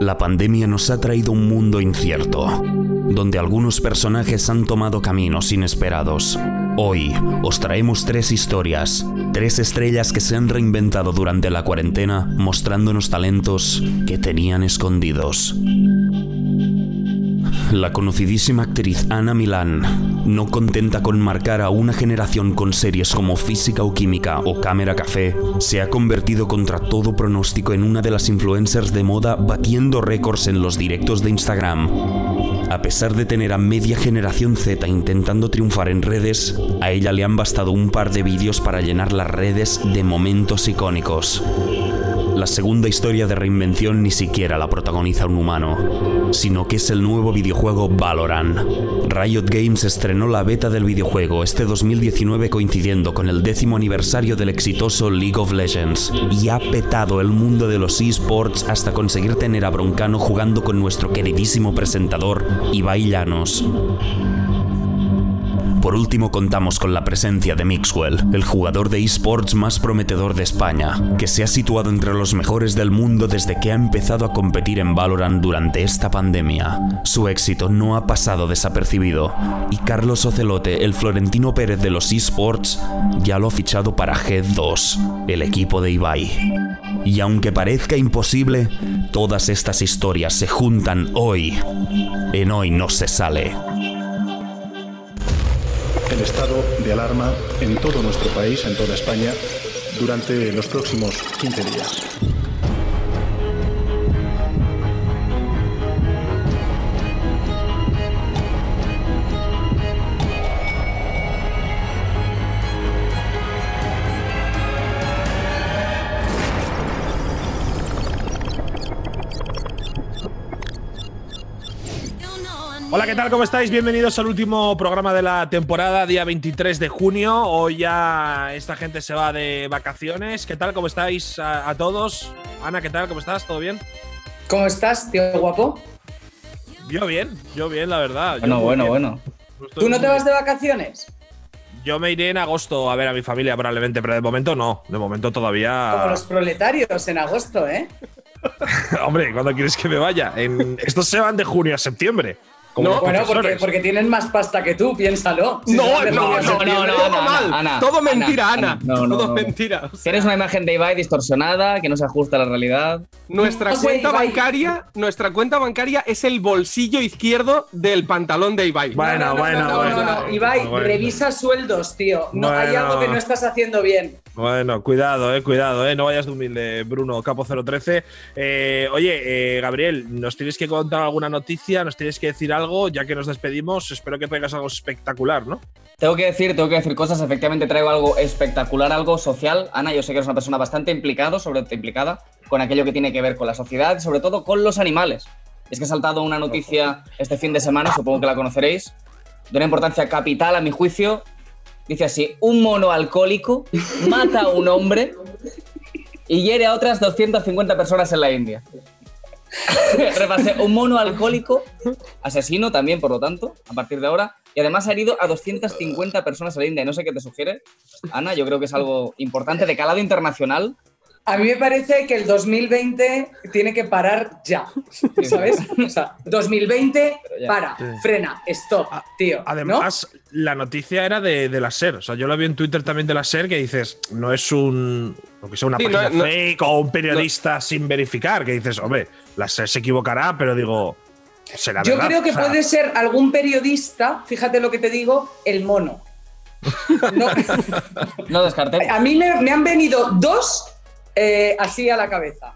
La pandemia nos ha traído un mundo incierto, donde algunos personajes han tomado caminos inesperados. Hoy os traemos tres historias, tres estrellas que se han reinventado durante la cuarentena mostrándonos talentos que tenían escondidos. La conocidísima actriz Ana Milán, no contenta con marcar a una generación con series como Física o Química o Cámara Café, se ha convertido contra todo pronóstico en una de las influencers de moda batiendo récords en los directos de Instagram. A pesar de tener a media generación Z intentando triunfar en redes, a ella le han bastado un par de vídeos para llenar las redes de momentos icónicos. La segunda historia de reinvención ni siquiera la protagoniza un humano, sino que es el nuevo videojuego Valorant. Riot Games estrenó la beta del videojuego este 2019 coincidiendo con el décimo aniversario del exitoso League of Legends y ha petado el mundo de los esports hasta conseguir tener a Broncano jugando con nuestro queridísimo presentador Ibai Llanos. Por último contamos con la presencia de Mixwell, el jugador de esports más prometedor de España, que se ha situado entre los mejores del mundo desde que ha empezado a competir en Valorant durante esta pandemia. Su éxito no ha pasado desapercibido y Carlos Ocelote, el Florentino Pérez de los esports, ya lo ha fichado para G2, el equipo de Ibai. Y aunque parezca imposible, todas estas historias se juntan hoy. En hoy no se sale el estado de alarma en todo nuestro país, en toda España, durante los próximos 15 días. Hola, ¿qué tal? ¿Cómo estáis? Bienvenidos al último programa de la temporada, día 23 de junio. Hoy ya esta gente se va de vacaciones. ¿Qué tal? ¿Cómo estáis a, todos? Ana, ¿qué tal? ¿Cómo estás? ¿Todo bien? ¿Cómo estás, tío guapo? Yo bien, yo bien, la verdad. Bueno, bueno, bueno. ¿Tú no te vas de vacaciones? Yo me iré en agosto a ver a mi familia probablemente, pero de momento no. De momento todavía. Como los proletarios en agosto, ¿eh? Hombre, ¿cuándo quieres que me vaya? En... Estos se van de junio a septiembre no, bueno, porque, porque, tienen más pasta que tú, piénsalo. no, no, no, no, no, todo mal. todo mentira, Ana. todo mentira. Tienes una imagen de Ibai distorsionada, que no se ajusta a la realidad. Nuestra cuenta bancaria, nuestra cuenta bancaria es el bolsillo izquierdo del pantalón de Ibai. Bueno, bueno, bueno. Ibai, revisa sueldos, tío. No, hay algo que no estás haciendo bien. Bueno, cuidado, eh, cuidado, eh. No vayas de humilde, Bruno, Capo 013. Eh, oye, eh, Gabriel, nos tienes que contar alguna noticia, nos tienes que decir algo ya que nos despedimos, espero que traigas algo espectacular, ¿no? Tengo que decir, tengo que decir cosas, efectivamente traigo algo espectacular, algo social. Ana, yo sé que eres una persona bastante implicado, sobre todo implicada con aquello que tiene que ver con la sociedad, sobre todo con los animales. Es que ha saltado una noticia este fin de semana, supongo que la conoceréis, de una importancia capital a mi juicio. Dice así, un mono alcohólico mata a un hombre y hiere a otras 250 personas en la India. Repase, un mono alcohólico, asesino también, por lo tanto, a partir de ahora. Y además ha herido a 250 personas en la India. No sé qué te sugiere, Ana, yo creo que es algo importante de calado internacional. A mí me parece que el 2020 tiene que parar ya, ¿sabes? O sea, 2020 para, frena, stop, tío. Además, la noticia era de, la SER. O sea, yo lo vi en Twitter también de la SER que dices, no es un. Lo que sea una página fake o un periodista sin verificar, que dices, hombre, la SER se equivocará, pero digo. Será yo creo que puede ser algún periodista, fíjate lo que te digo, el mono. No, no descartemos. A mí me han venido dos eh, así a la cabeza.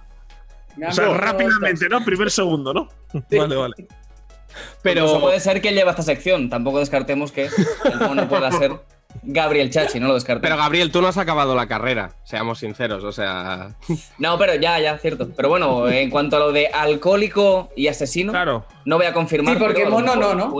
O sea, rápidamente, ¿no? Primer segundo, ¿no? Vale, vale. Pero puede ser que él lleva esta sección. Tampoco descartemos que el mono pueda ser Gabriel Chachi, no lo descarto. Pero Gabriel, tú no has acabado la carrera, seamos sinceros, o sea. No, pero ya, ya, cierto. Pero bueno, en cuanto a lo de alcohólico y asesino, claro. no voy a confirmar. Sí, porque mono no, ¿no?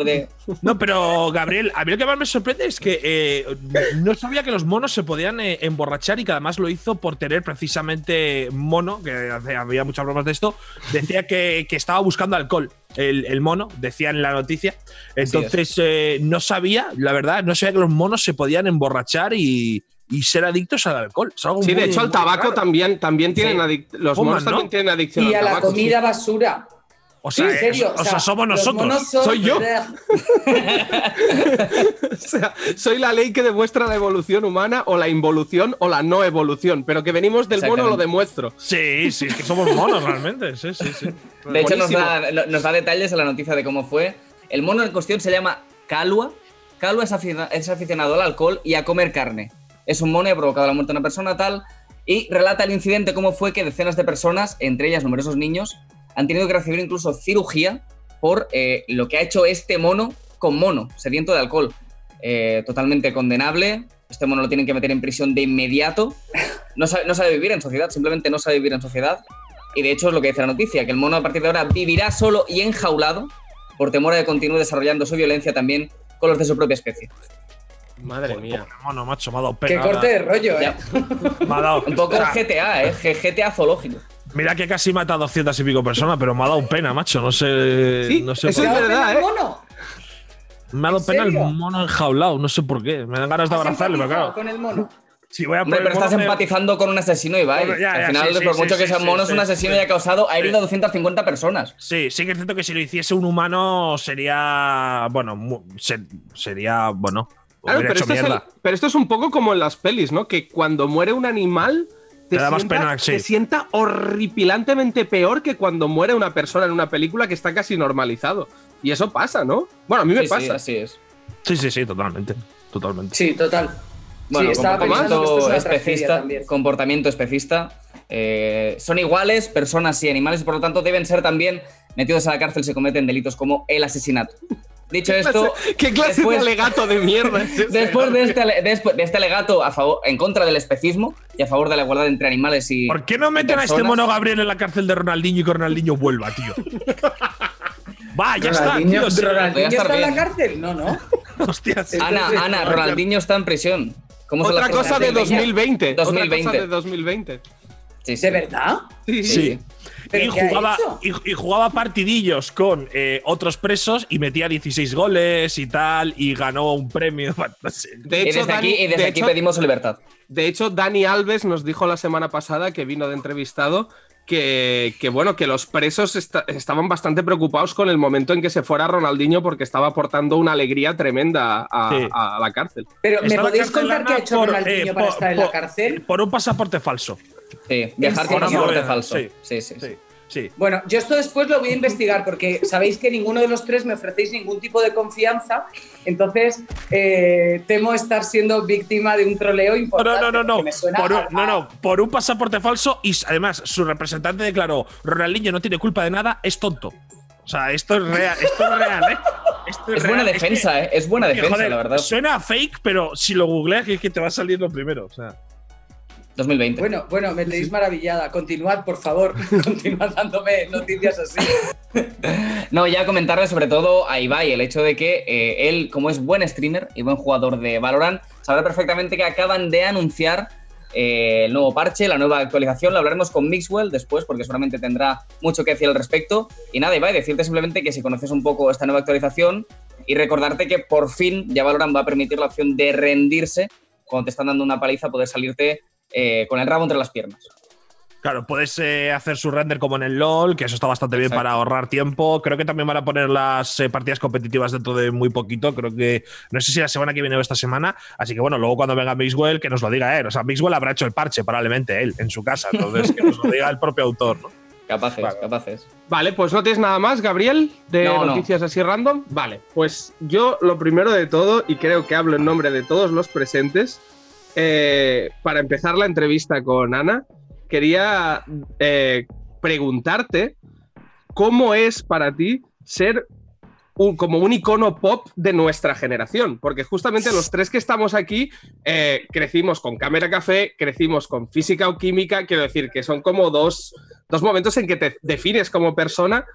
No, pero Gabriel, a mí lo que más me sorprende es que eh, no sabía que los monos se podían eh, emborrachar y que además lo hizo por tener precisamente mono, que había muchas bromas de esto, decía que, que estaba buscando alcohol el, mono, decía en la noticia. Entonces, eh, no sabía, la verdad, no sabía que los monos se podían emborrachar y, y ser adictos al alcohol. Es algo Sí, de hecho, al tabaco raro. también, también tienen Sí. Los Fuman, monos también ¿no? tienen adicción Y al a la sí. comida basura. O sea, en serio. o sea, somos nosotros. son- Soy yo. O sea, soy la ley que demuestra la evolución humana o la involución o la no evolución, pero que venimos del mono lo demuestro. Sí, sí, es que somos monos realmente. Sí, sí, sí. De hecho, nos da, no- nos da detalles en la noticia de cómo fue. El mono en cuestión se llama Calua. Calua es aficionado al alcohol y a comer carne. Es un mono y ha provocado la muerte de una persona tal. Y relata el incidente cómo fue que decenas de personas, entre ellas numerosos niños, han tenido que recibir incluso cirugía por eh, lo que ha hecho este mono con mono, sediento de alcohol. Eh, totalmente condenable. Este mono lo tienen que meter en prisión de inmediato. No sabe, no sabe vivir en sociedad, simplemente no sabe vivir en sociedad. Y de hecho es lo que dice la noticia, que el mono a partir de ahora vivirá solo y enjaulado por temor a que continúe desarrollando su violencia también con los de su propia especie. Madre mía. Mono, macho, me ha dado Qué pena. corte de rollo, ¿eh? Me ha dado- un poco GTA, ¿eh? GTA zoológico. Mira que casi mata a 200 y pico personas, pero me ha dado pena, macho. No sé. Sí, no sé eso por es qué. ¿Te da verdad, ¿eh? mono? Me ha dado ¿En pena el mono enjaulado. No sé por qué. Me dan ganas de ¿Has abrazarle, pero claro. con el mono? Si voy a Hombre, pero estás empatizando con un asesino, Ibai. Bueno, ya, Al ya, final, sí, sí, por sí, mucho sí, que sea sí, mono, sí, es un sí, asesino sí. y ha causado, ha Sí. herido a 250 personas. Sí, sí que es cierto que si lo hiciese un humano sería. Bueno, mu- se- sería. Bueno. Claro, hubiera pero hecho esto, es el- mierda. pero esto es un poco como en las pelis, ¿no? Que cuando muere un animal. Te, Te da más sienta, pena, sí. te sienta horripilantemente peor que cuando muere una persona en una película que está casi normalizado. Y eso pasa, ¿no? Bueno, a mí me Sí, sí, pasa. así es. Sí, sí, sí, totalmente. Totalmente. Sí, total. Bueno, sí, estaba pensando que esto es comportamiento especista, comportamiento especista. eh, son iguales personas y animales y por lo tanto deben ser también metidos a la cárcel si cometen delitos como el asesinato. Dicho ¿Qué esto, clase, ¿Qué clase después- de alegato de mierda es ese? después de este, después de este alegato a favor, en contra del especismo y a favor de la igualdad entre animales y. ¿Por qué no meten a este mono Gabriel en la cárcel de Ronaldinho y que Ronaldinho vuelva, tío? Va, ya está, Ronaldinho, tío. sí. Ronaldinho está en la bien. cárcel. No, no. Hostias. Ana, Entonces, Ana, no, Ronaldinho está en prisión. ¿Cómo Otra cosa de Sí, 2020. Otra 2020. cosa de 2020. Sí, sí. ¿De verdad? Sí, sí. Sí. ¿Pero Y jugaba, y, y jugaba partidillos con eh, otros presos y metía 16 goles y tal, y ganó un premio. No sé. De Y hecho, aquí, y desde de aquí hecho- pedimos su libertad. De hecho, Dani Alves nos dijo la semana pasada que vino de entrevistado que, que, bueno, que los presos esta- estaban bastante preocupados con el momento en que se fuera Ronaldinho porque estaba aportando una alegría tremenda a, Sí. a la cárcel. Pero, ¿me podéis contar qué ha hecho por, Ronaldinho eh, para por- estar en por- la cárcel? Por un pasaporte falso. Sí, viajar con pasaporte Sí. falso. Sí. Sí, sí, sí. Sí. Bueno, yo esto después lo voy a investigar porque sabéis que ninguno de los tres me ofrecéis ningún tipo de confianza, entonces eh, temo estar siendo víctima de un troleo No, importante. no, no, no. suena Por un, a- no, no. Por un pasaporte falso y además su representante declaró: Ronaldinho no tiene culpa de nada, es tonto. O sea, esto es real, esto es real, ¿eh? Esto Es buena real. que- defensa, ¿eh? Es buena que, defensa, joder, la verdad. Suena fake, pero si lo googleas es que te va a salir lo primero. O sea. 2020. Bueno, bueno, me tenéis maravillada. Continuad, por favor. Continuad dándome noticias así. No, ya comentarle sobre todo a Ibai el hecho de que eh, él, como es buen streamer y buen jugador de Valorant, sabrá perfectamente que acaban de anunciar eh, el nuevo parche, la nueva actualización. Lo hablaremos con Mixwell después porque seguramente tendrá mucho que decir al respecto. Y nada, Ibai, decirte simplemente que si conoces un poco esta nueva actualización y recordarte que por fin ya Valorant va a permitir la opción de rendirse cuando te están dando una paliza, poder salirte eh, con el rabo entre las piernas. Claro, puedes eh, hacer su render como en el LOL, que eso está bastante bien Exacto. para ahorrar tiempo. Creo que también van a poner las eh, partidas competitivas dentro de muy poquito. Creo que no sé si la semana que viene o esta semana. Así que bueno, luego cuando venga Mixwell, que nos lo diga él. O sea, Mixwell habrá hecho el parche probablemente él en su casa. Entonces, que nos lo diga el propio autor, ¿no? Capaces, Vale. capaces. Vale, pues no tienes nada más, Gabriel, de No, no. noticias así random. Vale, pues yo lo primero de todo, y creo que hablo en nombre de todos los presentes, eh, para empezar la entrevista con Ana, quería eh, preguntarte cómo es para ti ser un- como un icono pop de nuestra generación, porque justamente los tres que estamos aquí eh, crecimos con Cámara Café, crecimos con Física o Química, quiero decir que son como dos, dos momentos en que te defines como persona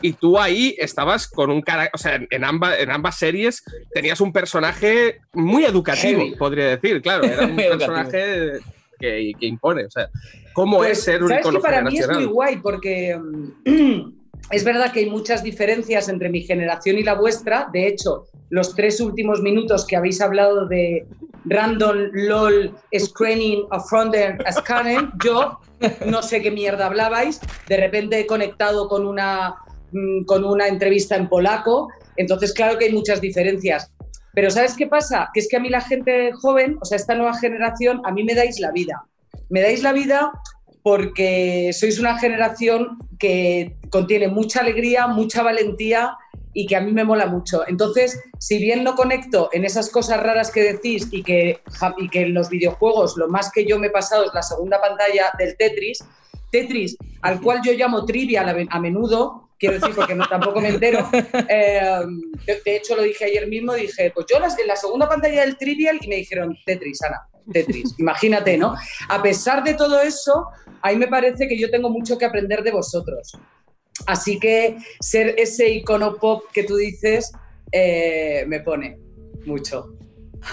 y tú ahí estabas con un cara, o sea, en ambas, en ambas series tenías un personaje muy educativo, Heavy. podría decir, claro, era un personaje que, que impone, o sea, ¿cómo Pues, es ser un ¿sabes icono que para mí es muy guay porque mm, es verdad que hay muchas diferencias entre mi generación y la vuestra. De hecho, los tres últimos minutos que habéis hablado de random lol screening of frontend scanning, yo no sé qué mierda hablabais, de repente he conectado con una, mm, con una entrevista en polaco, entonces claro que hay muchas diferencias. Pero ¿sabes qué pasa? Que es que a mí la gente joven, o sea, esta nueva generación, a mí me dais la vida. Me dais la vida porque sois una generación que contiene mucha alegría, mucha valentía y que a mí me mola mucho. Entonces, si bien no conecto en esas cosas raras que decís y que, y que en los videojuegos lo más que yo me he pasado es la segunda pantalla del Tetris, Tetris, al cual yo llamo trivial a menudo, quiero decir, porque no, tampoco me entero. Eh, de, hecho, lo dije ayer mismo, dije, pues yo en la segunda pantalla del Trivial y me dijeron Tetris, Ana, Tetris, imagínate, ¿no? A pesar de todo eso, a mí me parece que yo tengo mucho que aprender de vosotros. Así que ser ese icono pop que tú dices eh, me pone mucho.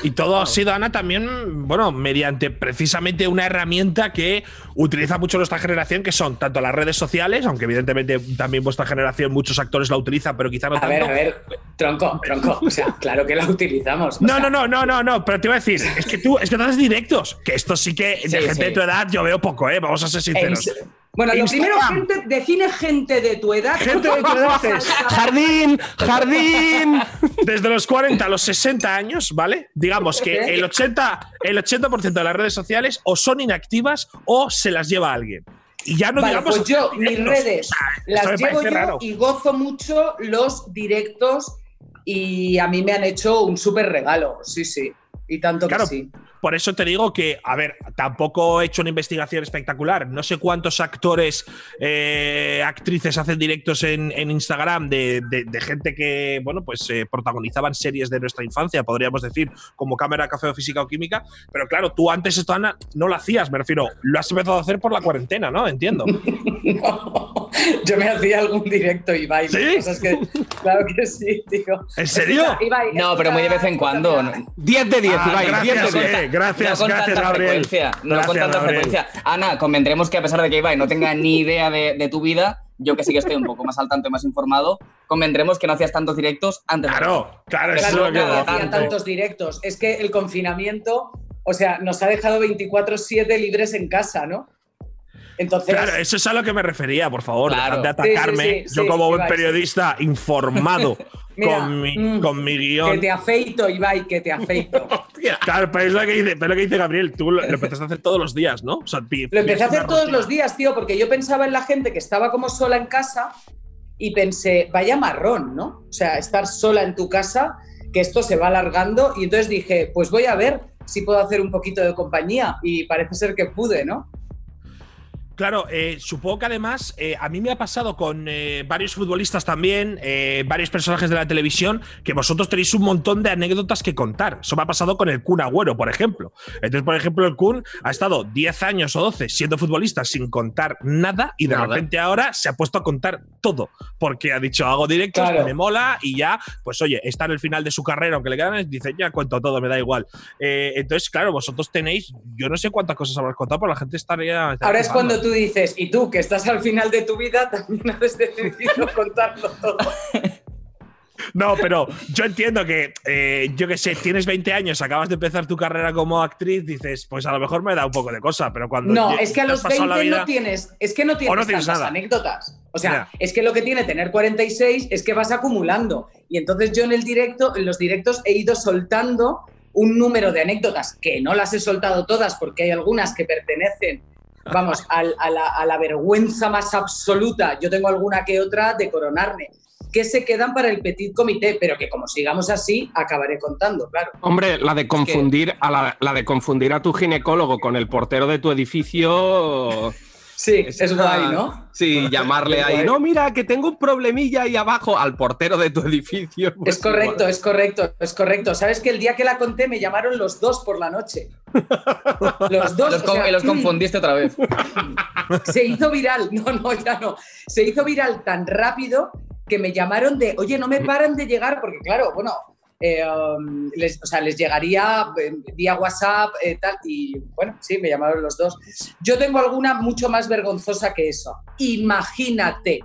Y todo ha sido, Ana, también, bueno, mediante precisamente una herramienta que utiliza mucho nuestra generación, que son tanto las redes sociales, aunque evidentemente también vuestra generación, muchos actores la utilizan, pero quizá no a tanto. A ver, a ver, tronco, tronco. O sea, claro que la utilizamos. No, no, no, no, no, no, pero te iba a decir, es que tú, es que tú haces directos, que esto sí que de gente de tu edad yo veo poco, ¿eh? Vamos a ser sinceros. Bueno, lo primero, gente, define gente de tu edad. Gente de tu edad jardín, jardín. Desde los 40 a los 60 años, ¿vale? Digamos que el 80%, el 80 de las redes sociales o son inactivas o se las lleva alguien. Y ya no vale, digamos. Pues yo, mis redes, las llevo yo y gozo mucho los directos y a mí me han hecho un súper regalo. Sí, sí. Y tanto que sí. Por eso te digo que, a ver, tampoco he hecho una investigación espectacular. No sé cuántos actores, eh, actrices hacen directos en, Instagram de, gente que, bueno, pues eh, protagonizaban series de nuestra infancia, podríamos decir, como Cámara, Café o Física o Química. Pero claro, tú antes esto, Ana, no lo hacías, me refiero. Lo has empezado a hacer por la cuarentena, ¿no? Entiendo. no, yo me hacía algún directo, Ibai. ¿Sí? que, claro que sí, tío. ¿En serio? no, pero muy de vez en cuando. 10 de 10, ah, Ibai. 10 de 10 gracias, no con gracias, tanta Frecuencia, no con tanta frecuencia. Ana, convendremos que a pesar de que Ibai no tenga ni idea de, tu vida, yo que sí que estoy un poco más al tanto y más informado, convendremos que no hacías tantos directos antes. Claro, claro, claro no, hacía tantos directos. Es que el confinamiento, o sea, nos ha dejado 24/7 libres en casa, ¿no? Entonces, claro, eso es a lo que me refería, por favor, dejad de atacarme. yo como buen periodista informado con, mi, mm, con mi guion. Que te afeito, Ibai, que te afeito. claro, pero es lo que dice, pero lo que dice Gabriel, tú lo, empezaste a hacer todos los días, ¿no? lo empecé a hacer todos los días, tío, porque yo pensaba en la gente que estaba como sola en casa y pensé, vaya marrón, ¿no? O sea, estar sola en tu casa, que esto se va alargando y entonces dije, pues voy a ver si puedo hacer un poquito de compañía y parece ser que pude, ¿no? Claro, eh, supongo que además eh, a mí me ha pasado con eh, varios futbolistas también, varios personajes de la televisión, que vosotros tenéis un montón de anécdotas que contar. Eso me ha pasado con el Kun Agüero, por ejemplo. Entonces, por ejemplo, el Kun ha estado 10 años o 12 siendo futbolista sin contar nada y de repente ahora se ha puesto a contar todo, porque ha dicho, hago directos, me mola y ya, pues oye, está en el final de su carrera, aunque le quedan, dice, ya cuento todo, me da igual. entonces, claro, vosotros tenéis, yo no sé cuántas cosas habrás contado, pero la gente estaría... Ahora es cuando tú dices, y tú que estás al final de tu vida, también has decidido contarlo todo. No, pero yo entiendo que, eh, yo que sé, tienes 20 años, acabas de empezar tu carrera como actriz, dices, pues a lo mejor me da un poco de cosa, pero cuando. No, es que a los 20 no tienes, es que no tienes, tantas anécdotas. O sea, es que lo que tiene tener 46 es que vas acumulando. Y entonces yo en el directo, en los directos, he ido soltando un número de anécdotas que no las he soltado todas porque hay algunas que pertenecen vamos, a, la, vergüenza más absoluta. Yo tengo alguna que otra de coronarme que se quedan para el petit comité, pero que como sigamos así, acabaré contando, claro. Hombre, la de confundir, a la, de confundir a tu ginecólogo con el portero de tu edificio. Sí, es, guay, ¿no? Sí, llamarle ahí, no, mira, que tengo un problemilla ahí abajo al portero de tu edificio. es correcto, es correcto, es correcto. ¿Sabes que el día que la conté me llamaron los dos por la noche? Los dos. y los confundiste otra vez. Se hizo viral, no, no, ya no. Se hizo viral tan rápido que me llamaron de, oye, no me paran de llegar, porque claro, bueno, eh, um, les, o sea, les llegaría eh, vía WhatsApp eh, tal, y bueno, sí, me llamaron los dos. Yo tengo alguna mucho más vergonzosa que eso. Imagínate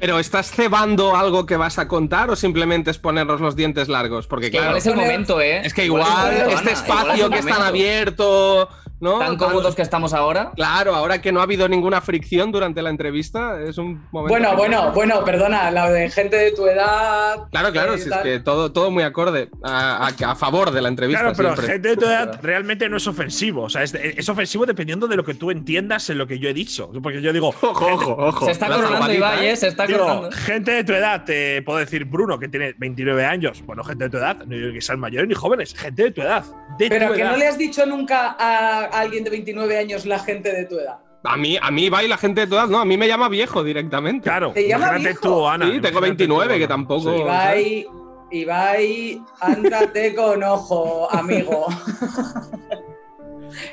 Pero ¿estás cebando algo que vas a contar o simplemente es ponernos los dientes largos? Porque claro, es el momento, ¿eh? es que Igual este Ana, igual es espacio que es tan momento. abierto, ¿no? Tan cómodos que estamos ahora. Claro, ahora que no ha habido ninguna fricción durante la entrevista, es un momento. Bueno, bueno, bueno, perdona, la de gente de tu edad. Claro, claro, eh, si es que todo, todo muy acorde a, a- a favor de la entrevista. Claro, pero siempre. gente de tu edad realmente no es ofensivo. O sea, es, es ofensivo dependiendo de lo que tú entiendas en lo que yo he dicho. Porque yo digo, Ojo, ojo, ojo. Se está coronando Ibai, ¿eh? ¿eh? Se está digo, coronando. gente de tu edad, te puedo decir Bruno, que tiene 29 años. Bueno, gente de tu edad, no digo que sean mayores ni jóvenes, gente de tu edad. De Pero tu que edad. no le has dicho nunca a alguien de 29 años la gente de tu edad. A mí, a mí Ibai, la gente de tu edad, no, a mí me llama viejo directamente. Claro, ¿Te llama viejo? tú, Ana. Sí, tengo imagínate 29, tú, que tampoco. Sí. Ibai, Ibai, ándate con ojo, amigo.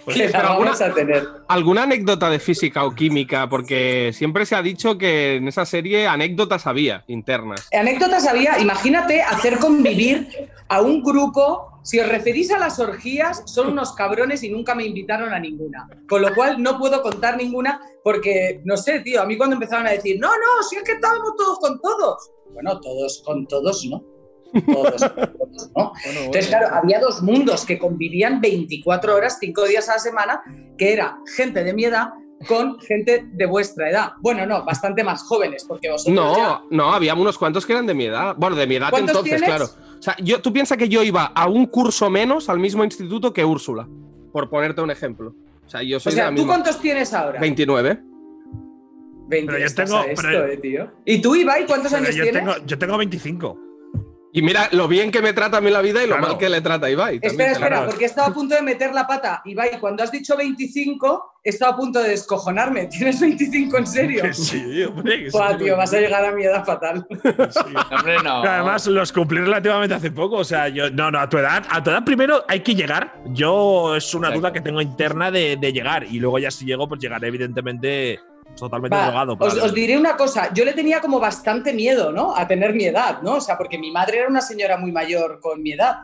Pues que la pero vamos alguna- a tener. ¿Alguna anécdota de física o química? Porque siempre se ha dicho que en esa serie anécdotas había internas. Anécdotas había, imagínate hacer convivir a un grupo. Si os referís a las orgías, son unos cabrones y nunca me invitaron a ninguna. Con lo cual no puedo contar ninguna porque, no sé, tío, a mí cuando empezaron a decir, no, no, si es que estábamos todos con todos. Bueno, todos con todos, ¿no? Todos ¿no? Entonces, claro, había dos mundos que convivían 24 horas, 5 días a la semana, que era gente de mi edad con gente de vuestra edad. Bueno, no, bastante más jóvenes, porque vosotros ya- No, no, había unos cuantos que eran de mi edad. Bueno, de mi edad ¿Cuántos entonces, tienes? claro. O sea, yo, tú piensas que yo iba a un curso menos al mismo instituto que Úrsula, por ponerte un ejemplo. O sea, yo O soy de sea, la ¿tú misma. cuántos tienes ahora? 29. 20. Pero yo tengo- esto, pero- eh, tío. ¿Y tú, Ibai, cuántos Pero años yo, tienes? tengo, yo tengo 25. Y mira lo bien que me trata a mí la vida y lo Claro. mal que le trata a Ibai. también Espera, espera, porque he estado a punto de meter la pata. Ibai, cuando has dicho 25, he estado a punto de descojonarme. ¿Tienes 25 en serio? Que sí, hombre. que sí, Buah, que tío, vas a sí. llegar a mi edad fatal. Hombre, no. Además, los cumplí relativamente hace poco. O sea, yo. No, no, a tu edad. A tu edad primero hay que llegar. Yo es una Exacto. duda que tengo interna de, de llegar. Y luego ya si llego, pues llegaré, evidentemente, totalmente Va, drogado. os, os diré una cosa, yo le tenía como bastante miedo, ¿no? A tener mi edad, ¿no? O sea, porque mi madre era una señora muy mayor con mi edad.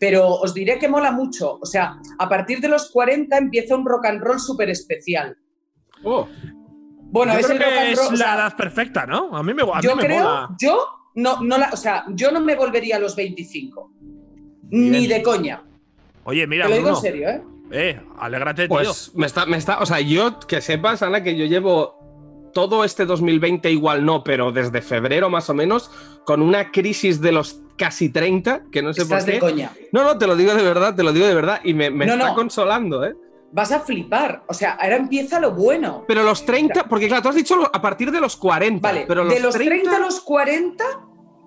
Pero os diré que mola mucho. O sea, a partir de los 40 empieza un rock and roll súper especial. Oh, Bueno, Yo es creo el rock que and es roll. o la sea, edad perfecta, ¿no? A mí me, a mí yo me creo, mola. yo no, no la, o sea, yo no me volvería a los 25. Ni de coña. Oye, mira, Te lo digo en serio, ¿eh? Eh, alégrate, tío. pues me está, me está. O sea, yo que sepas, Ana, que yo llevo todo este 2020 igual no, pero desde febrero más o menos, con una crisis de los casi 30, que no sé Estás por de qué. coña. No, no, te lo digo de verdad, te lo digo de verdad. Y me, me No, está no. consolando, ¿eh? Vas a flipar. O sea, ahora empieza lo bueno. Pero los 30, porque claro, tú has dicho a partir de los 40. Vale, pero los de los 30, 30, a los 40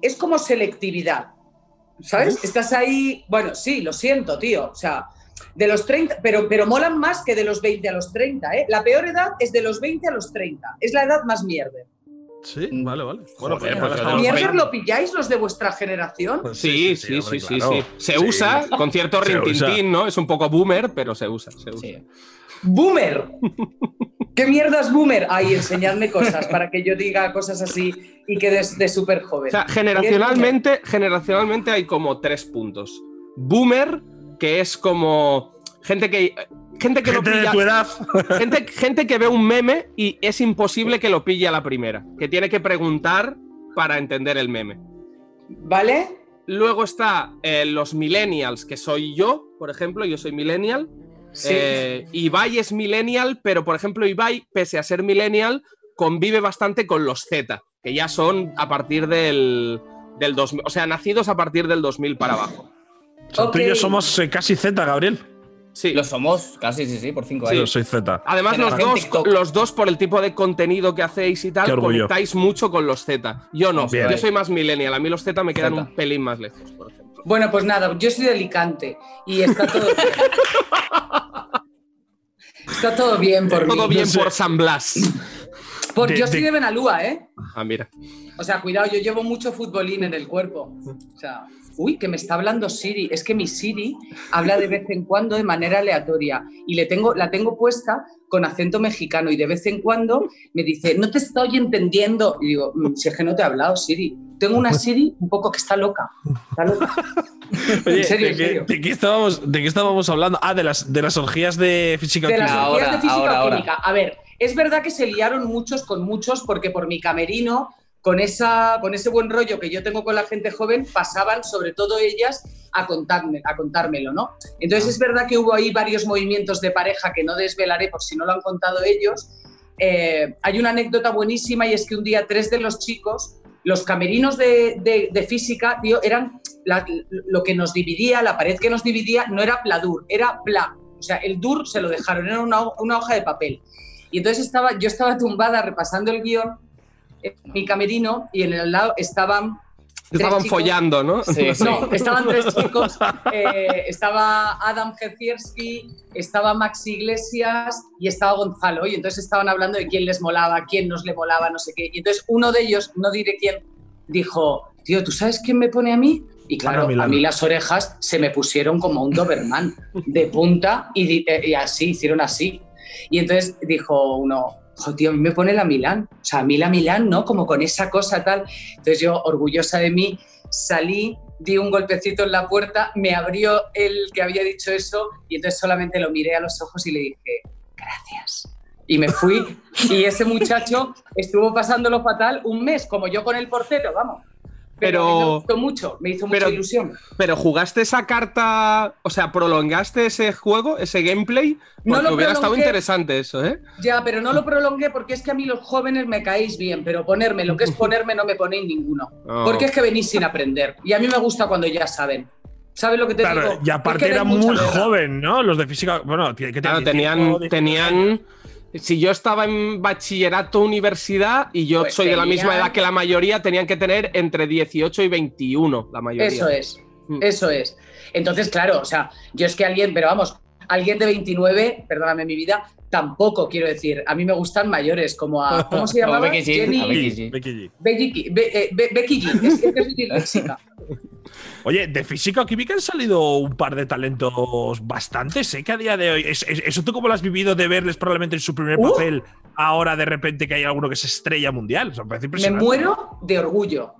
es como selectividad. ¿Sabes? Uf. Estás ahí. Bueno, sí, lo siento, tío. O sea, de los 30, pero, pero molan más que de los 20 a los 30, ¿eh? La peor edad es de los 20 a los 30. Es la edad más mierder. Sí, vale, vale. Bueno, Joder, pues, pues los ¿Mierder 20. lo pilláis los de vuestra generación? Sí, sí, sí, sí, claro. sí. Se Sí. usa con cierto rintintín, ¿no? Es un poco boomer, pero se usa, se usa. Sí. ¡Boomer! ¿Qué mierda es boomer? Ay, enseñadme cosas para que yo diga cosas así y que de, de súper joven. O sea, generacionalmente, generacionalmente hay como tres puntos. Boomer, que es como gente que gente que Gente lo de pilla, tu edad. gente, gente que ve un meme y es imposible que lo pille a la primera, que tiene que preguntar para entender el meme. ¿Vale? Luego está eh, los millennials, que soy yo, por ejemplo, yo soy millennial. Sí. Eh, Ibai es millennial, pero por ejemplo, Ibai, pese a ser millennial, convive bastante con los Z, que ya son a partir del, del 2000, o sea, nacidos a partir del 2000 para abajo. O sea, Tú y yo somos eh, casi Z, Gabriel. Sí. Lo somos, casi, sí, sí, por cinco Sí. Yo años. soy Z. Además, los dos, los dos, por el tipo de contenido que hacéis y tal, conectáis mucho con los Z. Yo no, Bien. yo soy más millennial. A mí los Z me quedan Zeta. un pelín más lejos, por ejemplo. Bueno, pues nada, yo soy de Alicante y está todo está todo bien por Todo mí. bien sé. por San Blas. Por- De- yo soy de- de Benalúa, ¿eh? Ah, mira. O sea, cuidado, yo llevo mucho futbolín en el cuerpo. O sea, uy, que me está hablando Siri. Es que mi Siri habla de vez en cuando de manera aleatoria y le tengo, la tengo puesta con acento mexicano y de vez en cuando me dice, no te estoy entendiendo. Y digo, "Mm, si es que no te he hablado, Siri. Tengo una Siri un poco que está loca. Está loca. Oye, en serio, ¿de, en qué, serio. de qué estábamos, ¿de qué estábamos hablando? Ah, de las, de las orgías de física De las orgías Ahora, de física ahora, o ahora. química. A ver, es verdad que se liaron muchos con muchos porque por mi camerino con, esa, con ese buen rollo que yo tengo con la gente joven, pasaban sobre todo ellas a, contarme, a contármelo, ¿no? Entonces es verdad que hubo ahí varios movimientos de pareja que no desvelaré por si no lo han contado ellos. Eh, hay una anécdota buenísima y es que un día tres de los chicos, los camerinos de, de- de física, tío, eran la- lo que nos dividía, la pared que nos dividía, no era pladur, era pla. O sea, el dur se lo dejaron, era una, una hoja de papel. Y entonces estaba, yo estaba tumbada repasando el guion en mi camerino y en el lado estaban Estaban chicos- follando, ¿no? Sí, sí. no, estaban tres chicos. eh, estaba Adam Gecierski, estaba Max Iglesias y estaba Gonzalo. Y entonces estaban hablando de quién les molaba, quién nos le molaba, no sé qué. Y entonces uno de ellos, no diré quién, dijo, tío, ¿tú sabes quién me pone a mí? Y claro, Milán. a mí las orejas se me pusieron como un Doberman, de punta y, eh, y así, hicieron así. Y entonces dijo uno, "Jo, tío, a mí me pone la Milán. O sea, a mí la Milán, ¿no? Como con esa cosa tal. Entonces yo, orgullosa de mí, salí, di un golpecito en la puerta, me abrió el que había dicho eso y entonces solamente lo miré a los ojos y le dije, gracias. Y me fui y ese muchacho estuvo pasándolo fatal un mes, como yo con el portero, vamos. Pero, Pero- a mí me gustó mucho, me hizo mucha pero- ilusión. Pero jugaste esa carta, o sea, prolongaste ese juego, ese gameplay, No porque lo hubiera estado interesante eso, ¿eh? Ya, pero no lo prolongué porque es que a mí los jóvenes me caéis bien, pero ponerme, lo que es ponerme no me ponéis ninguno. Oh. Porque es que venís sin aprender. Y a mí me gusta cuando ya saben. ¿Sabes lo que te Claro, digo? y aparte Es que era mucha muy joven, ¿no? Los de física. Bueno, Claro, tenían, 18, tenían. Si yo estaba en bachillerato, universidad, y yo Pues soy de la misma edad que la mayoría, tenían que tener entre 18 y 21, la mayoría. Eso es, Mm. eso es. Entonces, claro, o sea, yo es que alguien, pero vamos, alguien de 29, perdóname mi vida, tampoco quiero decir. A mí me gustan mayores, como a. ¿Cómo se llamaba? Becky G, Jenny- Becky G. Becky G. Becky G. Be- eh, Be- Becky G. Es, es que soy disléxica. Oye, de física o química han salido un par de talentos bastante, sé que a día de hoy. es- es- ¿Eso tú cómo lo has vivido de verles probablemente en su primer Uh. papel? Ahora de repente que hay alguno que es estrella mundial. O sea, me muero de orgullo.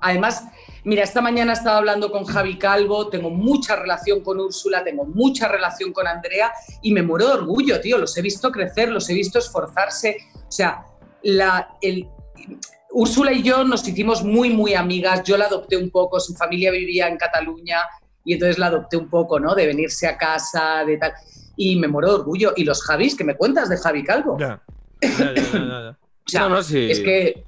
Además, mira, esta mañana estaba hablando con Javi Calvo, tengo mucha relación con Úrsula, tengo mucha relación con Andrea y me muero de orgullo, tío. Los he visto crecer, los he visto esforzarse. O sea, la, el, Úrsula y yo nos hicimos muy, muy amigas. Yo la adopté un poco, su familia vivía en Cataluña y entonces la adopté un poco, ¿no? De venirse a casa, de tal. Y me muero de orgullo. Y los Javis, ¿qué me cuentas de Javi Calvo? Ya. Ya, ya, ya, ya, ya. O sea, No, no, sí. es que,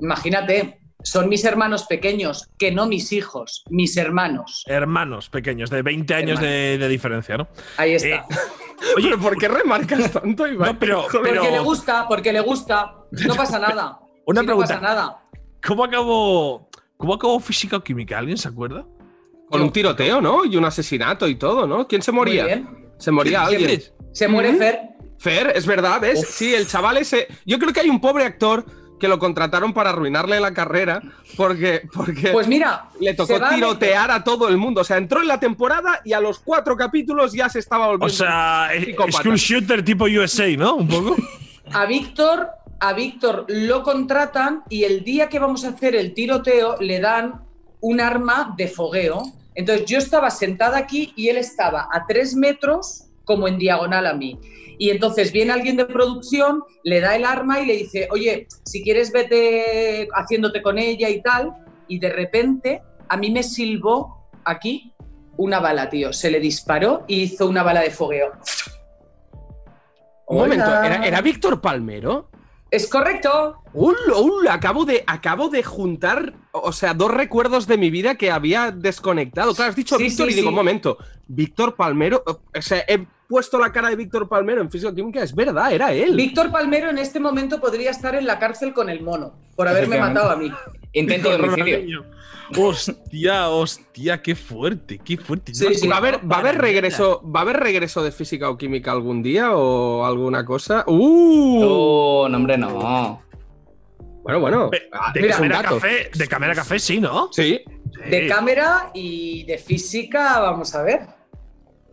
imagínate, son mis hermanos pequeños, que no mis hijos, mis hermanos. Hermanos pequeños, de 20 años de, de diferencia, ¿no? Ahí está. Eh, Oye, Pero ¿por qué remarcas tanto, Iván? No, pero- pero- porque le gusta, porque le gusta. No pasa nada. Una Sí, pregunta. No pasa nada. ¿cómo acabó, ¿cómo acabó física o química? ¿Alguien se acuerda? Con un tiroteo, ¿no? Y un asesinato y todo, ¿no? ¿Quién se moría? Se moría ¿Quién alguien. es? Se muere. Fer. Fer, es verdad, ¿ves? Sí, el chaval ese. Yo creo que hay un pobre actor que lo contrataron para arruinarle la carrera porque, porque Pues mira, le tocó tirotear a todo el mundo. O sea, entró en la temporada y a los cuatro capítulos ya se estaba volviendo. O sea, es- school shooter tipo USA, ¿no? Un poco. A Víctor, a Víctor lo contratan y el día que vamos a hacer el tiroteo le dan un arma de fogueo. Entonces yo estaba sentada aquí y él estaba a tres metros como en diagonal a mí. Y entonces viene alguien de producción, le da el arma y le dice, oye, si quieres vete haciéndote con ella y tal. Y de repente a mí me silbó aquí una bala, tío. Se le disparó y hizo una bala de fogueo. Un momento, Hola. ¿era, era Víctor Palmero? Es correcto. Acabo de, acabo de juntar, o sea, dos recuerdos de mi vida que había desconectado. Claro, has dicho Sí, Víctor sí, y digo, un momento, Víctor Palmero, o sea, he puesto la cara de Víctor Palmero en Físico-Química, es verdad, era él. Víctor Palmero en este momento podría estar en la cárcel con el mono por haberme matado a mí. Intento de homicidio. Hostia, hostia, qué fuerte, qué fuerte. Sí, sí. ¿Va a haber, va a haber Para regreso, ¿Va a haber regreso de física o química algún día o alguna cosa? ¡Uh! Oh, no, hombre, no. Bueno, bueno. De, ah, de cámara café, de cámara café, sí, ¿no? Sí. De cámara y de física, vamos a ver.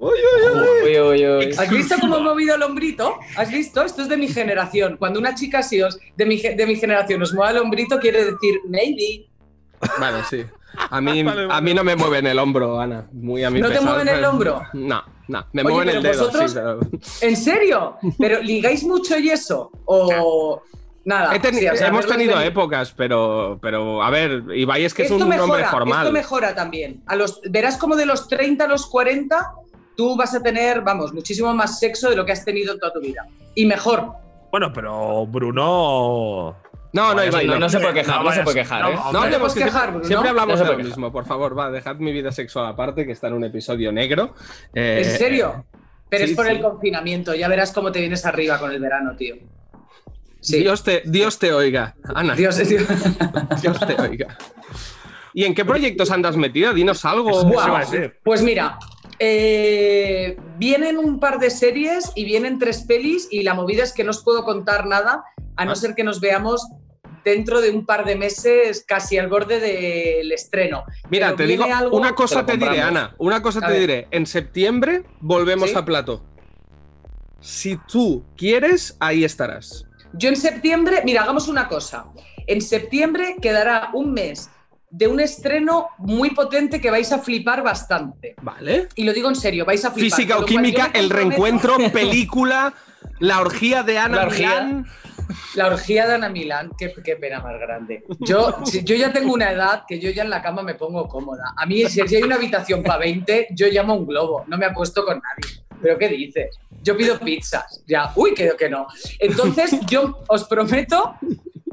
Uy, uy, uy. Uy, uy, uy. ¿Has visto cómo he movido el hombrito? ¿Has visto? Esto es de mi generación. Cuando una chica así os, de, mi, de mi generación os mueva el hombrito, quiere decir maybe. Vale, sí. A mí, Vale, a mí no me mueven el hombro, Ana. Muy a mi ¿No te mueven el hombro? No, no. Me Oye, mueven el dedo, vosotros- sí. pero- ¿En serio? ¿Pero ligáis mucho y eso? ¿O Nada. He teni- sí, o sea, hemos tenido épocas, pero, pero a ver, Ibai es que esto es un mejora, hombre formal. Esto mejora también. A los, verás como de los 30 a los 40 tú vas a tener, vamos, muchísimo más sexo de lo que has tenido en toda tu vida. Y mejor. Bueno, pero Bruno. No, no, Ibai, no, se puede quejar, no, se puede quejar, no, ¿eh? No hablemos puedes que quejar, Bruno. siempre hablamos de lo mismo, por favor, va, dejad mi vida sexual aparte, que está en un episodio negro. Eh, ¿En serio? Pero sí, es por sí. el confinamiento. Ya verás cómo te vienes arriba con el verano, tío. Sí. Dios, te, Dios te oiga, Ana. Dios, Dios. Dios te oiga. ¿Y en qué proyectos andas metida? Dinos algo. Pues mira, eh, vienen un par de series y vienen tres pelis y la movida es que no os puedo contar nada a no Ah. ser que nos veamos dentro de un par de meses casi al borde del estreno. Mira, Pero te digo, algo- una cosa Te diré. Ana. Una cosa A te ver. diré. En septiembre volvemos ¿Sí? a plato. Si tú quieres, ahí estarás. Yo en septiembre, mira, hagamos una cosa. En septiembre quedará un mes de un estreno muy potente que vais a flipar bastante. ¿Vale? Y lo digo en serio, vais a flipar. Física o química, el reencuentro, película, la orgía de Ana La orgía. Milán. La orgía de Ana Milán, qué, qué pena más grande. Yo, si- yo ya tengo una edad que yo ya en la cama me pongo cómoda. A mí, si, hay una habitación para 20, yo llamo a un globo, no me apuesto con nadie. ¿Pero qué dices? Yo pido pizzas. Ya, uy, que, que no. Entonces, yo os prometo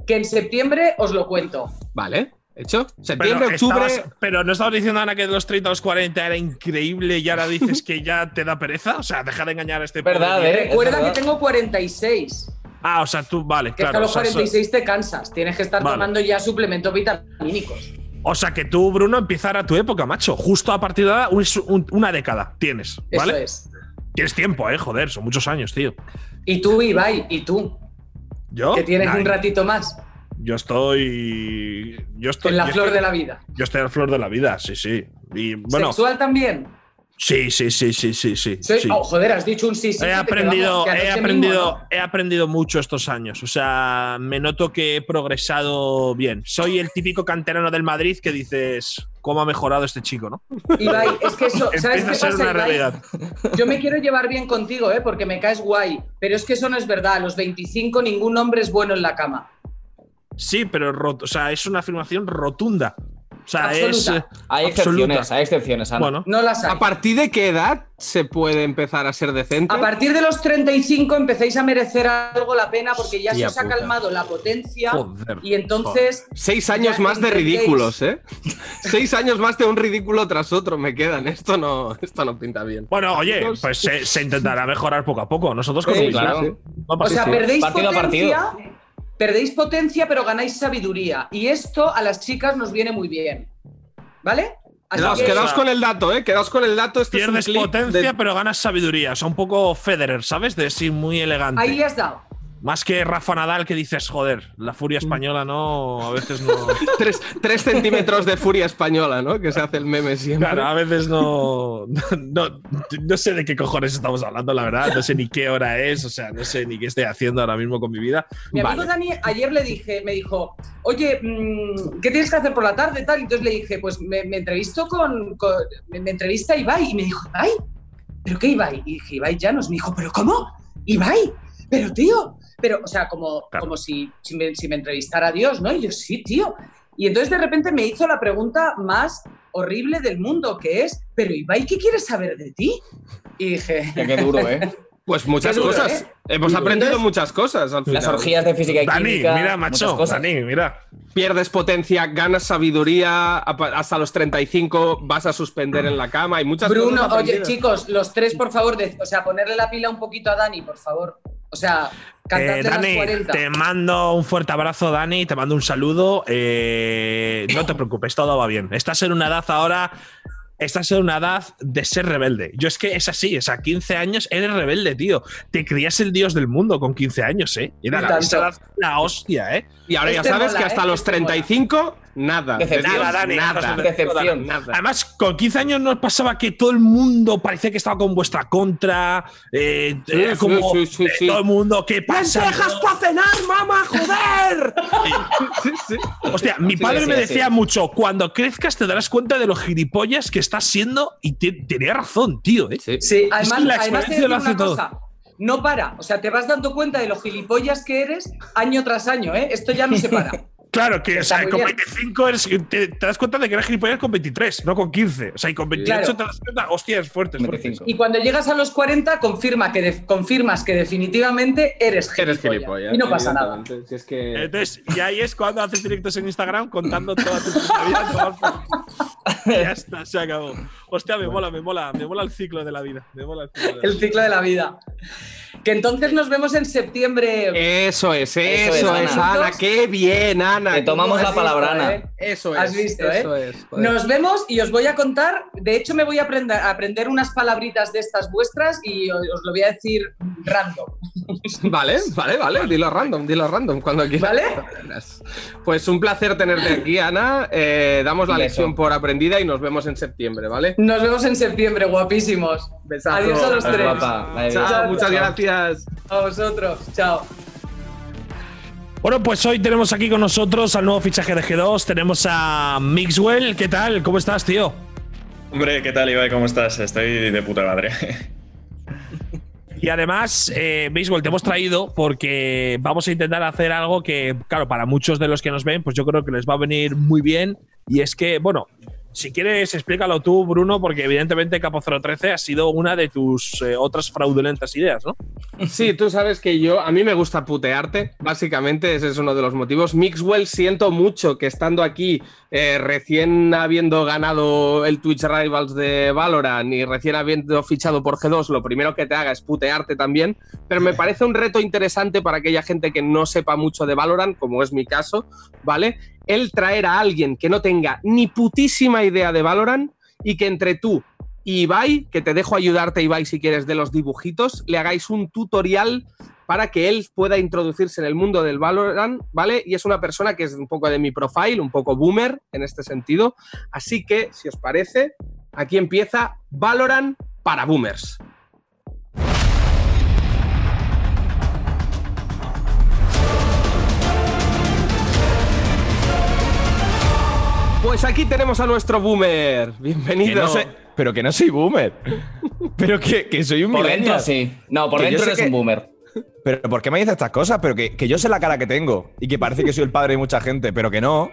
que en septiembre os lo cuento. Vale, hecho. Pero, Septiembre, octubre. estabas- pero no estabas diciendo, Ana, que de los 30 a los 40 era increíble y ahora dices que ya te da pereza. O sea, deja de engañar a este Verdad. ¿eh? Es Recuerda verdad. que tengo 46. Ah, o sea, tú, vale, Que es que claro. a O los sea, so- 46 te cansas. Tienes que estar Vale. tomando ya suplementos vitamínicos. o sea, que tú, Bruno, empezará tu época, macho. Justo a partir de ahora, un- un- una década tienes, Eso ¿vale? es. Tienes tiempo, eh, joder, son muchos años, tío. Y tú, Ibai, y tú, Yo. que tienes un ratito más Yo estoy. Yo estoy. en la flor estoy- de la vida. Yo estoy en la flor de la vida, sí, sí. Y bueno, ¿Sexual también? sí, sí, sí, sí, sí, sí. Soy- sí. Oh, joder, has dicho un sí, sí. He aprendido, vamos, he aprendido, mismo, ¿no? he aprendido mucho estos años. O sea, me noto que he progresado bien. Soy el típico canterano del Madrid que dices, ¿cómo ha mejorado este chico, no? Ibai, es que eso, ¿sabes qué a ser pasa, una realidad. Yo me quiero llevar bien contigo, ¿eh? porque me caes guay, pero es que eso no es verdad. A los 25 ningún hombre es bueno en la cama. Sí, pero rot- o sea, es una afirmación rotunda. O sea, Absoluta. es eh, Hay absoluta. excepciones, hay excepciones, Ana. Bueno, No las hay. ¿A partir de qué edad se puede empezar a ser decente? A partir de los 35 empecéis a merecer algo la pena porque ya se os ha puta. calmado la potencia Joder, y entonces Seis años más de ridículos, ¿eh? Seis años más de un ridículo tras otro me quedan. Esto no, esto no pinta bien. Bueno, oye, pues se, se intentará mejorar poco a poco. Nosotros con Sí, claro. No O sea, perdéis Partido a potencia, perdéis potencia, pero ganáis sabiduría. Y esto a las chicas nos viene muy bien. ¿Vale? Quedaos, que- quedaos con el dato, ¿eh? Quedaos con el dato. Este es un Pierdes potencia, de- pero ganas sabiduría. O sea, un poco Federer, ¿sabes? De sí, muy elegante. Ahí has dado. Más que Rafa Nadal que dices, joder, la furia española no, a veces no. Tres, tres centímetros de furia española, ¿no? Que se hace el meme siempre. Claro, a veces no, no. No sé de qué cojones estamos hablando, la verdad. No sé ni qué hora es, o sea, no sé ni qué estoy haciendo ahora mismo con mi vida. Mi amigo Vale. Dani ayer le dije, me dijo, oye, mm, ¿qué tienes que hacer por la tarde? Tal. Y entonces le dije, pues me, me entrevisto con, con- me, me entrevista Ibai. Y me dijo, ¿Ibai? ¿Pero qué Ibai? Y dije, Ibai Llanos. Me dijo, ¿pero cómo? ¿Ibai? Pero tío, pero, o sea, como, Claro. como si, si, me, si me entrevistara a Dios, ¿no? Y yo, sí, tío. Y entonces de repente me hizo la pregunta más horrible del mundo, que es, ¿pero Ibai qué quieres saber de ti? Y dije, qué duro, ¿eh? Pues muchas duro, cosas. ¿eh? Hemos aprendido muchas cosas al final. Las orgías de física y Dani, química. mira, macho. cosas. Dani, mira. Pierdes potencia, ganas sabiduría, hasta los 35 vas a suspender en la cama. Hay muchas Bruno, cosas oye, chicos, los tres, por favor, de- o sea, ponerle la pila un poquito a Dani, por favor. O sea, Eh, las Dani, 40. te mando un fuerte abrazo, Dani. Te mando un saludo. Eh, no te preocupes, todo va bien. Estás en una edad ahora. Estás en una edad de ser rebelde. Yo es que es así, o sea, 15 años eres rebelde, tío. Te creías el dios del mundo con 15 años, ¿eh? Era la, la hostia, ¿eh? Y ahora ya Este sabes mola, que hasta ¿eh? los Este mola. 35, nada. Decepción. Nada, Dani, nada. Decepción. Nada. Además, con 15 años nos pasaba que todo el mundo parecía que estaba con vuestra contra. eh, Sí, era sí, como sí, sí, eh, sí. todo el mundo, ¿qué pasa? para cenar, mamá! ¡Joder! sí, sí. Hostia, mi padre sí, me sí. decía mucho, cuando crezcas te darás cuenta de los gilipollas que estás siendo y te- tenía razón, tío. ¿eh? Sí. Sí, que además, la experiencia voy lo hace una todo. cosa. no para. O sea, te vas dando cuenta de lo gilipollas que eres año tras año, ¿eh? Esto ya no se para. Claro, que o sea, con bien. 25 eres- te, te das cuenta de que eres gilipollas con 23, no con 15. O sea, y con 28 Claro. te das cuenta, hostia, es fuerte, es fuerte. 25. Y cuando llegas a los 40, confirma que de- confirmas que definitivamente eres gilipollas. Eres gilipollas. Y no pasa nada. evidentemente. Si es que... Entonces, y ahí es cuando haces directos en Instagram contando toda tu vida. ya está, se acabó. Hostia, me mola, me mola, me mola el ciclo de la vida. Me mola el ciclo de la El vida. ciclo de la vida. Que entonces nos vemos en septiembre. Eso es, eso, Eso es, Ana. Ana. Qué bien, Ana. Te tomamos ¿Cómo la palabra, visto, Ana. eh? Eso es. Has visto, eso ¿eh? es. Nos vemos y os voy a contar. De hecho, me voy a aprender, a aprender unas palabritas de estas vuestras y os, os lo voy a decir random. Vale, vale, vale. Dilo random, dilo random cuando quieras. ¿Vale? Pues un placer tenerte aquí, Ana. Eh, damos la lección por aprendida y nos vemos en septiembre, ¿vale? Nos vemos en septiembre, guapísimos. Besazo. Adiós a los tres. guapa. Chao, Chao, muchas chao. gracias. A vosotros. Chao. Bueno, pues hoy tenemos aquí con nosotros al nuevo fichaje de G2. Tenemos a Mixwell. ¿Qué tal? ¿Cómo estás, tío? Hombre, ¿qué tal, Ibai? ¿Cómo estás? Estoy de puta madre. Y además, eh, Baseball, te hemos traído porque vamos a intentar hacer algo que, claro, para muchos de los que nos ven, pues yo creo que les va a venir muy bien. Y es que, bueno, si quieres, explícalo tú, Bruno, porque evidentemente Capo 013 ha sido una de tus eh, otras fraudulentas ideas, ¿no? Sí, tú sabes que yo, a mí me gusta putearte, básicamente ese es uno de los motivos. Mixwell, siento mucho que estando aquí, eh, recién habiendo ganado el Twitch Rivals de Valorant y recién habiendo fichado por G2, lo primero que te haga es putearte también, pero me parece un reto interesante para aquella gente que no sepa mucho de Valorant, como es mi caso, ¿vale? El traer a alguien que no tenga ni putísima idea de Valorant y que entre tú y Ibai, que te dejo ayudarte, Ibai, si quieres, de los dibujitos, le hagáis un tutorial para que él pueda introducirse en el mundo del Valorant, ¿vale? Y es una persona que es un poco de mi profile, un poco boomer en este sentido. Así que, si os parece, aquí empieza Valorant para boomers. Pues aquí tenemos a nuestro boomer. Que Bienvenido. no sé- pero que no soy boomer. pero que, que soy un Por dentro sí. No, por Que dentro eres que- un boomer. Pero ¿por qué me dices estas cosas? Pero que, que yo sé la cara que tengo y que parece que soy el padre de mucha gente, pero que no.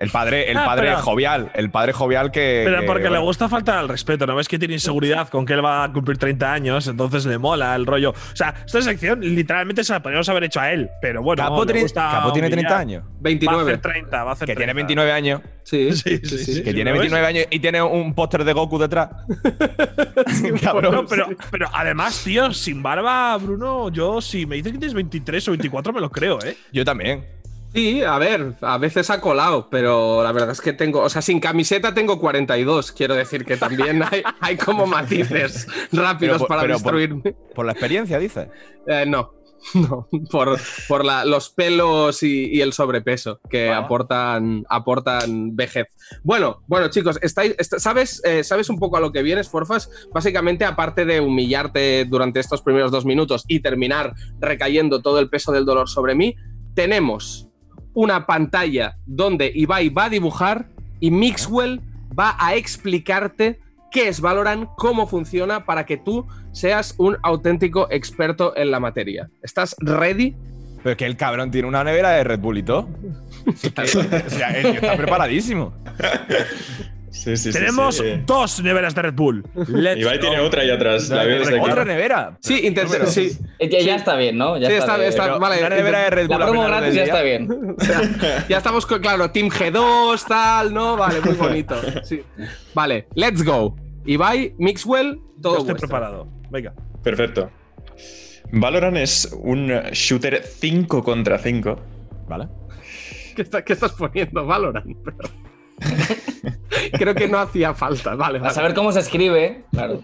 El padre, el Ah, padre pero- jovial, el padre jovial que. Pero que, porque le bueno, gusta faltar al respeto, ¿no ves que tiene inseguridad con que él va a cumplir 30 años? Entonces le mola el rollo. O sea, esta sección literalmente se la podríamos haber hecho a él, pero bueno. Capo, le gusta Capo tiene 30 humillar. años. Va a 29. hacer 30, va a hacer Que tiene 30. 29 años. Sí, Sí, sí, sí. Que tiene ¿lo ves? 29 años y tiene un póster de Goku detrás. Cabrón. No, pero, pero además, tío, sin barba, Bruno, yo si me dices que tienes 23 o 24 me lo creo, ¿eh? Yo también. Sí, a ver, a veces ha colado, pero la verdad es que tengo, o sea, sin camiseta tengo 42, quiero decir que también hay, hay como matices rápidos por- para por- destruirme. Por la experiencia, dices. Eh, no, no, por, por la- los pelos y, y el sobrepeso que aportan, aportan vejez. Bueno, bueno, chicos, estáis, est- ¿sabes, eh, ¿sabes un poco a lo que vienes, Forfas? Básicamente, aparte de humillarte durante estos primeros dos minutos y terminar recayendo todo el peso del dolor sobre mí, tenemos una pantalla donde Ibai va a dibujar y Mixwell va a explicarte qué es Valorant, cómo funciona para que tú seas un auténtico experto en la materia. ¿Estás ready? Pero es que el cabrón tiene una nevera de Red Bull y todo. O sea, tío está preparadísimo. Sí, sí, sí, Tenemos sí. dos neveras de Red Bull. Let's Ibai go. tiene otra ahí atrás. La aquí. Otra nevera. Sí, intenté. Sí, ya está bien, ¿no? Ya Sí, está, está- bien. está- vale, una nevera de Red Bull La promo gratis ya está bien. ya estamos con, claro, Team G2, tal, ¿no? Vale, muy bonito. Sí. Vale, let's go. Ibai, Mixwell, Yo todo estoy vuestro. preparado. Venga. Perfecto. Valorant es un shooter 5 contra 5. Vale. ¿Qué, está- qué estás poniendo? Valorant. Creo que no hacía falta. Vale, A vale. saber cómo se escribe, claro.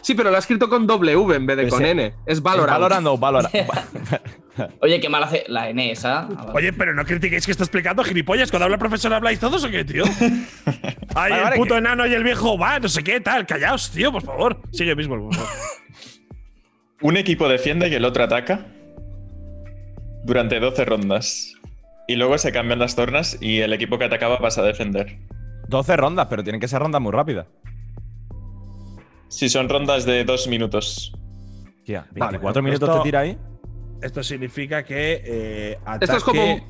Sí, pero lo ha escrito con W en vez de Pero con sí. N. Es ¿Es Valorant. Valorant o Valorant? Oye, qué mal hace la N esa. Oye, pero no critiquéis que está explicando gilipollas. Cuando habla el profesor habláis todos o qué, tío. Ay, Vale, el puto que- enano y el viejo, va, no sé qué, tal. Callaos, tío, por favor. Sigue mismo, por favor. Un equipo defiende y el otro ataca durante 12 rondas. Y luego se cambian las tornas y el equipo que atacaba pasa a defender. 12 rondas, pero tienen que ser rondas muy rápidas. Si son rondas de 2 minutos. Tía, Vale, 24 minutos esto- te tira ahí. Esto significa que eh, ataque, Esto es como-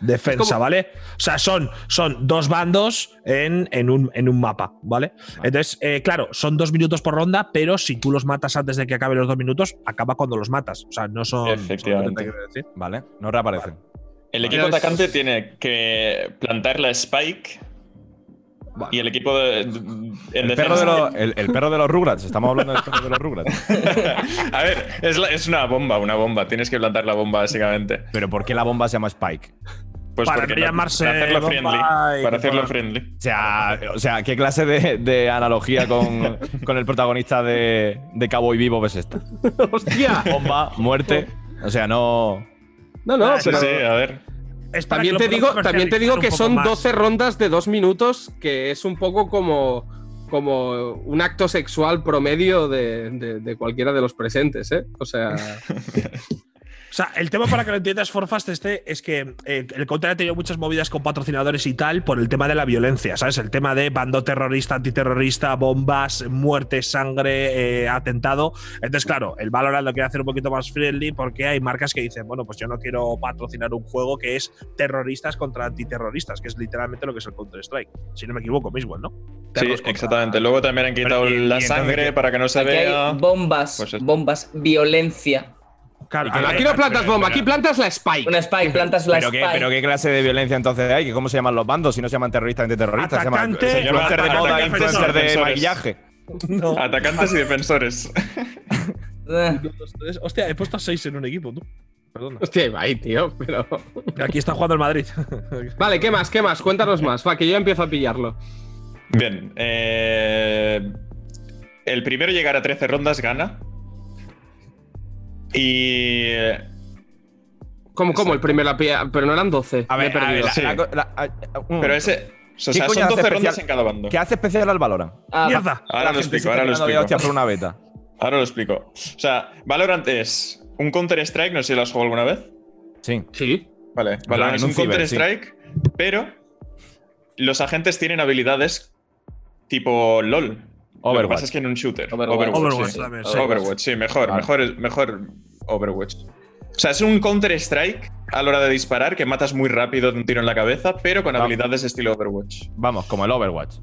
defensa, es como- ¿vale? O sea, son, son dos bandos en, en un, en un mapa, ¿vale? Entonces, eh, claro, son dos minutos por ronda, pero si tú los matas antes de que acaben los dos minutos, acaba cuando los matas. O sea, no son. Efectivamente. Vale, no reaparecen. El equipo Pero es- atacante tiene que plantar la spike y el equipo de, en El perro, de defensa- los, el, el perro de los Rugrats. Estamos hablando del perro de los Rugrats. A ver, es, la- es una bomba, una bomba. Tienes que plantar la bomba, básicamente. Pero ¿por qué la bomba se llama Spike? Pues Para porque llamarse para hacerlo friendly. y Para hacerlo friendly. O sea, o sea ¿qué clase de, de analogía con, con el protagonista de, de Cowboy Vivo es esta? ¡Hostia! Bomba, muerte. O sea, no. No, no, Ah, pero. sí, a ver. También te, digo, también te digo que son poco más. 12 rondas de dos minutos, que es un poco como, como un acto sexual promedio de, de- de cualquiera de los presentes, ¿eh? O sea, O sea, el tema para que lo entiendas, Forfast, este es que eh, el Counter ha tenido muchas movidas con patrocinadores y tal por el tema de la violencia, ¿sabes? El tema de bando terrorista, antiterrorista, bombas, muerte, sangre, eh, atentado. Entonces, claro, el Valorant lo quiere hacer un poquito más friendly porque hay marcas que dicen, bueno, pues yo no quiero patrocinar un juego que es terroristas contra antiterroristas, que es literalmente lo que es el Counter-Strike. Si no me equivoco, mismo, ¿no? Sí, contra- exactamente. Luego también han quitado Pero, ¿y- y la sangre para que no se Aquí vea. hay bombas, Pues es- bombas, violencia. Claro, que aquí no plantas pero- bomba, pero- aquí plantas la spike. Una spike, plantas la ¿Pero qué, spike. pero qué clase de violencia entonces hay? ¿Que ¿Cómo se llaman los bandos? Si no se llaman terroristas ni terroristas. Se llaman Atacante- se llaman influencer de moda, influencer de maquillaje. no. Atacantes y defensores. Eh. Hostia, he puesto a seis en un equipo, tú. Perdona. Hostia, Ibai, tío, pero. Aquí está jugando el Madrid. Vale, ¿qué más? ¿Qué más? Cuéntanos más. Va, que yo empiezo a pillarlo. Bien. eh, el primero llegar a 13 rondas gana. Y. ¿Cómo, cómo? El primero la pilla. Pero no eran 12. A ver, a ver, perdido. la- Sí. la co- la- a- a- un Pero ese. O ¿Qué sea, son hace 12 rondas especial? en cada bando. ¿Qué hace especial al Valorant? ah, ¡Mierda! Ahora lo explico, ahora lo explico. hostia por una beta. Ahora lo explico. O sea, Valorant es un Counter-Strike, no sé si lo has jugado alguna vez. Sí. Sí. Vale, Valorant es un Counter-Strike, pero los agentes tienen habilidades tipo LOL. Lo que Overwatch. pasa es que en un shooter. Overwatch. Overwatch sí. también, sí. Overwatch, sí, mejor, Vale. mejor, mejor Overwatch. O sea, es un Counter-Strike a la hora de disparar que matas muy rápido de un tiro en la cabeza, pero con Vamos. habilidades estilo Overwatch. Vamos, como el Overwatch.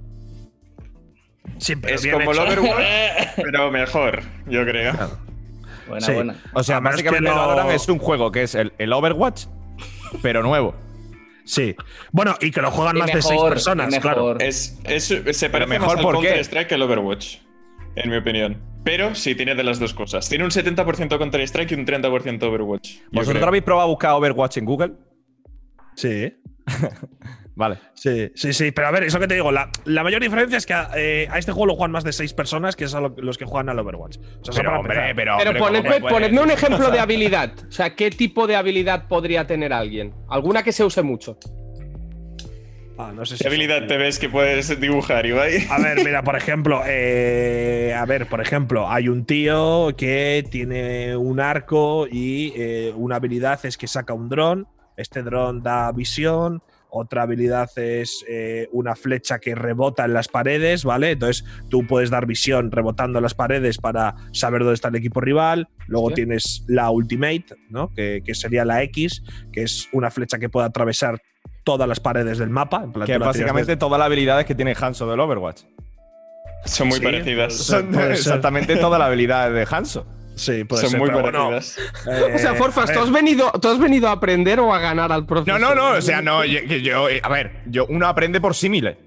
Sí, pero Es bien como el hecho. Overwatch, pero mejor, yo creo. buena, Sí. buena. O sea, Además básicamente que el lo- Valorant es un juego que es el, el Overwatch, pero nuevo. Sí. Bueno, y que lo juegan Y más de seis personas, claro. mejor. Es, es- se parece mejor, más al ¿por qué? Counter-Strike que el Overwatch, en mi opinión. Pero sí tiene de las dos cosas. Tiene un 70% Counter-Strike y un 30% Overwatch. ¿Vosotros creo. habéis probado a buscar Overwatch en Google? Sí. Vale. Sí, sí, sí. Pero a ver, eso que te digo, la, la mayor diferencia es que eh, a este juego lo juegan más de seis personas, que es a lo- los que juegan al Overwatch. O sea, eso Pero, hombre, pero. Pero ponedme, ¿cómo puede- ponedme un ejemplo de habilidad. O sea, ¿qué tipo de habilidad podría tener alguien? Alguna que se use mucho. Ah, no sé si ¿Qué habilidad te ves que puedes dibujar, Ibai? A ver, mira, por ejemplo, eh, a ver, por ejemplo, hay un tío que tiene un arco y eh, una habilidad es que saca un dron. Este dron da visión. Otra habilidad es eh, una flecha que rebota en las paredes, ¿vale? Entonces tú puedes dar visión rebotando en las paredes para saber dónde está el equipo rival. Luego Hostia. tienes la ultimate, ¿no? Que, que sería la X, que es una flecha que puede atravesar todas las paredes del mapa. En plan, Que básicamente todas las habilidades que tiene Hanso del Overwatch. Son muy Sí, parecidas. Son exactamente todas las habilidades de Hanso. Sí, puede Son ser, muy pero bueno, parecidas. eh, O sea, Forfas, ¿tú has, venido, ¿tú has venido a aprender o a ganar al No, profesor? no, no. O sea, no. Yo, eh, a ver, yo, uno aprende por símiles.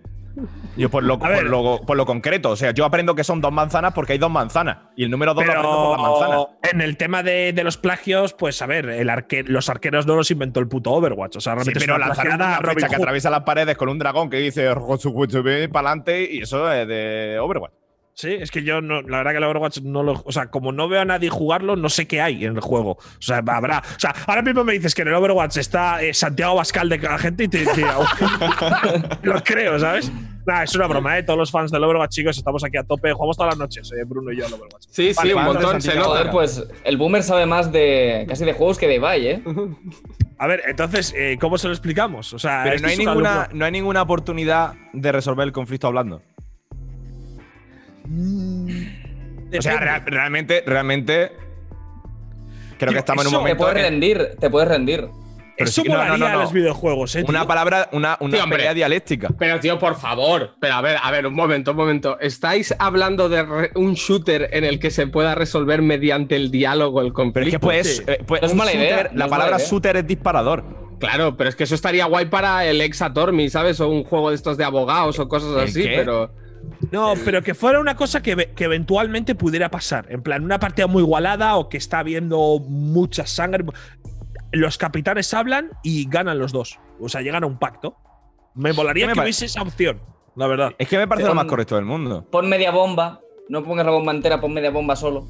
Yo por lo, A ver. por, lo, por lo concreto. O sea, yo aprendo que son dos manzanas porque hay dos manzanas. Y el número dos lo aprendo por las manzanas. Pero en el tema de, de los plagios, pues a ver, el arque- los arqueros no los inventó el puto Overwatch. O sea, Sí, realmente es pero una lanzar plagiada una a Robin flecha que atraviesa las paredes con un dragón que dice para adelante y eso es de Overwatch. Sí, es que yo no, la verdad que el Overwatch no lo. O sea, como no veo a nadie jugarlo, no sé qué hay en el juego. O sea, habrá. O sea, ahora mismo me dices que en el Overwatch está eh, Santiago Bascal de la gente y te. te- lo creo, ¿sabes? Nah, es una broma, ¿eh? Todos los fans del Overwatch, chicos, estamos aquí a tope. Jugamos todas las noches, eh, Bruno y yo al Overwatch. Sí, sí, Vale, un vale, montón. Se Santiago. nota. Joder, pues el boomer sabe más de casi de juegos que de Ibai, ¿eh? A ver, entonces, eh, ¿cómo se lo explicamos? O sea, Pero no hay, es un ninguna, alumno- no hay ninguna oportunidad de resolver el conflicto hablando. O sea, realmente, realmente Creo que estamos en un eso- Te momento. puedes en- rendir, te puedes rendir. Pero Eso sí no, no, molaría no, en no. los videojuegos, ¿eh? Una tío? palabra, una, una pelea dialéctica. Pero tío, por favor. Pero a ver, a ver, un momento, un momento. ¿Estáis hablando de un shooter en el que se pueda resolver mediante el diálogo el conflicto? Pero es que. Sí. eh, pues, No es mala idea, shooter- la es palabra shooter es disparador. Claro, pero es que eso estaría guay para el ex Atormi, ¿sabes? O un juego de estos de abogados o cosas ¿El así, qué? pero. No, pero que fuera una cosa que, ve- que eventualmente pudiera pasar. En plan, una partida muy igualada o que está habiendo mucha sangre. Los capitanes hablan y ganan los dos. O sea, llegan a un pacto. Me molaría ¿Qué me que hubiese esa opción, la verdad. Es que me parece lo más correcto del mundo. Pon media bomba. No pongas la bomba entera, pon media bomba solo.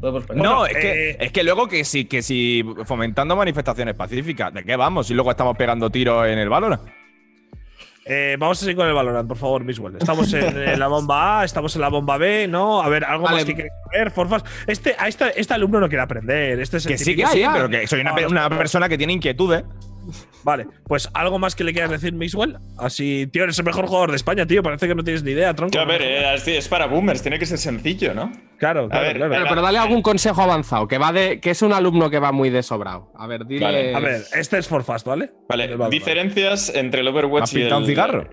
No, Bueno, es, que, eh, es que luego que sí, que si fomentando manifestaciones pacíficas, ¿de qué vamos? Si luego estamos pegando tiros en el Valorant. Eh, vamos a seguir con el Valorant, por favor, Miswell. Estamos en, en la bomba A, estamos en la bomba B, ¿no? A ver, algo Vale. más que queréis saber, Forfas. Este, a este, este alumno no quiere aprender. Este es el Que sí, que sí, pero que soy una, pe- una persona que tiene inquietudes. Vale, pues algo más que le quieras decir, Miswell. Así, tío, eres el mejor jugador de España, tío. Parece que no tienes ni idea, tronco. A ver, eh, es para boomers, tiene que ser sencillo, ¿no? Claro, claro, ver, claro. Pero, pero dale algún consejo avanzado, que va de. que es un alumno que va muy de sobrado. A ver, dile. Vale. A ver, este es Forfast, ¿vale? Vale, Valorant. diferencias entre el Overwatch ¿Has y el. pintado un cigarro?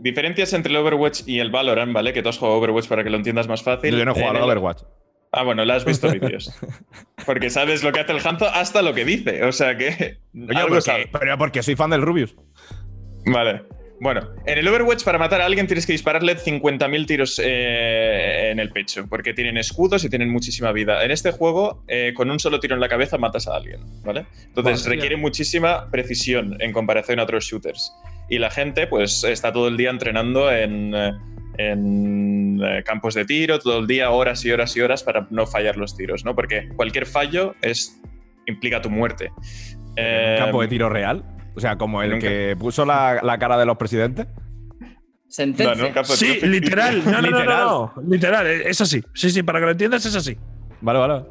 Diferencias entre el Overwatch y el Valorant, ¿vale? Que tú has jugado Overwatch para que lo entiendas más fácil. Yo no he jugado al el- Overwatch. Ah, bueno, la has visto vídeos. Porque sabes lo que hace el Hanzo hasta lo que dice. O sea que. Oye, algo porque, sabe. pero porque soy fan del Rubius. Vale. Bueno, en el Overwatch para matar a alguien tienes que dispararle 50.000 tiros eh, en el pecho, porque tienen escudos y tienen muchísima vida. En este juego, eh, con un solo tiro en la cabeza matas a alguien, ¿vale? Entonces Hostia. requiere muchísima precisión en comparación a otros shooters. Y la gente, pues, está todo el día entrenando en, eh, en eh, campos de tiro, todo el día, horas y horas y horas para no fallar los tiros, ¿no? Porque cualquier fallo es, implica tu muerte. Eh, campo de tiro real. O sea, como el nunca- que puso la, la cara de los presidentes. Sentencia. no, Sí, literal. No, no, Literal. no, no. Literal, eh, es así. Sí, sí, para que lo entiendas, es así. Vale, vale.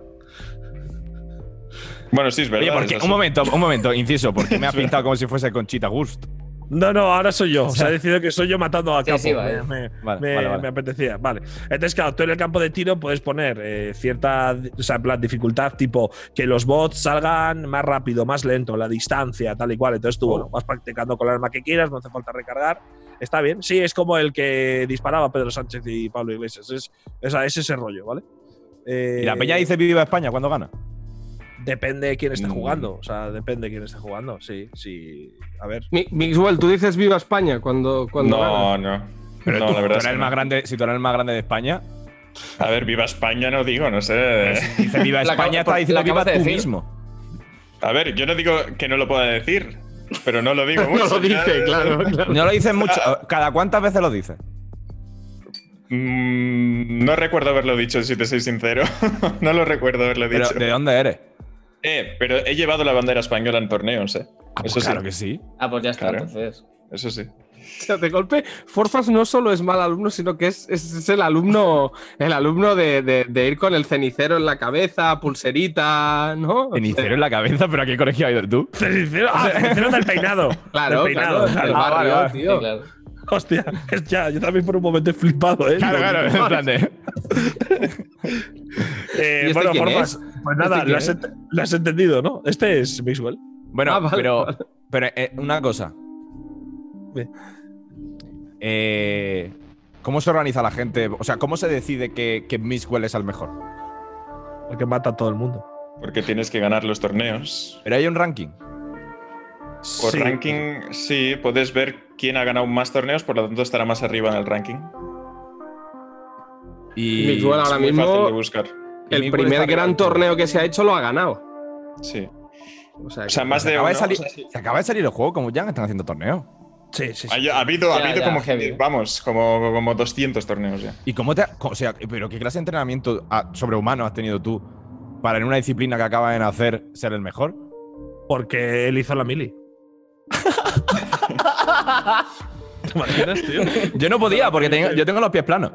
Bueno, sí, es verdad. Un momento, un momento, inciso, porque me has pintado como si fuese Conchita Gust. No, no, ahora soy yo. O sea, he decidido que soy yo matando a Sí, Capo. sí, vale. me, Vale, me- vale, vale. me apetecía. Vale. Entonces, claro, tú en el campo de tiro puedes poner eh, cierta o sea, en plan, dificultad, tipo que los bots salgan más rápido, más lento, la distancia, tal y cual. Entonces tú, bueno, vas practicando con el arma que quieras, no hace falta recargar. Está bien. Sí, es como el que disparaba Pedro Sánchez y Pablo Iglesias. Es, es, es ese rollo, ¿vale? Eh, Y la peña dice Viva España cuando gana. Depende de quién esté Mm. jugando. O sea, depende de quién esté jugando. Sí, sí. A ver. Mi- Mixwell, tú dices viva España cuando. cuando No, gana? no. Pero no, tú, la verdad tú es eres que el no. más grande, si tú eres el más grande de España, A ver, viva España no digo, no sé. dice Viva España, está diciendo la Viva tú decir. mismo. A ver, yo no digo que no lo pueda decir, pero no lo digo No mucho. lo dice, claro, claro. No lo dices mucho. ¿Cada cuántas veces lo dices? Mm, no recuerdo haberlo dicho, si te soy sincero. no lo recuerdo haberlo Pero, dicho. ¿de dónde eres? Eh, pero he llevado la bandera española en torneos, eh. Ah, pues Eso sí. claro que sí. Ah, pues ya está, Claro. entonces. Eso sí. O sea, de golpe, Forfas no solo es mal alumno, sino que es, es- es el alumno, el alumno de, de- de ir con el cenicero en la cabeza, pulserita, ¿no? Cenicero en la cabeza, pero ¿a qué colegio has ido tú? Cenicero, ah, cenicero del peinado. Claro, del peinado, claro, Ah, vale, barrio, vale. tío. Sí, claro. Hostia, es ya, yo también por un momento he flipado, ¿eh? Claro, claro, en plan de. Eh, ¿Y este bueno, es? Pues nada, ¿Este lo, has es? ent- lo has entendido, ¿no? Este es Mixwell. Bueno, Ah, vale, pero, vale. pero eh, una cosa. Eh, ¿Cómo se organiza la gente? O sea, ¿cómo se decide que, que Mixwell es el mejor? El que mata a todo el mundo. Porque tienes que ganar los torneos. Pero hay un ranking. Por Sí. ranking, sí, puedes ver quién ha ganado más torneos, por lo tanto estará más arriba en el ranking. Y. Mixwell ahora es muy mismo, fácil de buscar. El primer gran arriba. torneo que se ha hecho lo ha ganado. Sí. O sea, O sea, que- más Se de acaba, uno. de salir, o sea, sí. se acaba de salir el juego, como ya están haciendo torneos. Sí, sí, sí. Ha, ha habido, ha habido ya, como, heavy. vamos, como, como 200 torneos ya. ¿Y cómo te.? ha- O sea, pero ¿qué clase de entrenamiento sobrehumano has tenido tú para en una disciplina que acabas de nacer ser el mejor? Porque él hizo la mili. ¿Te imaginas, tío? Yo no podía, porque tengo- yo tengo los pies planos.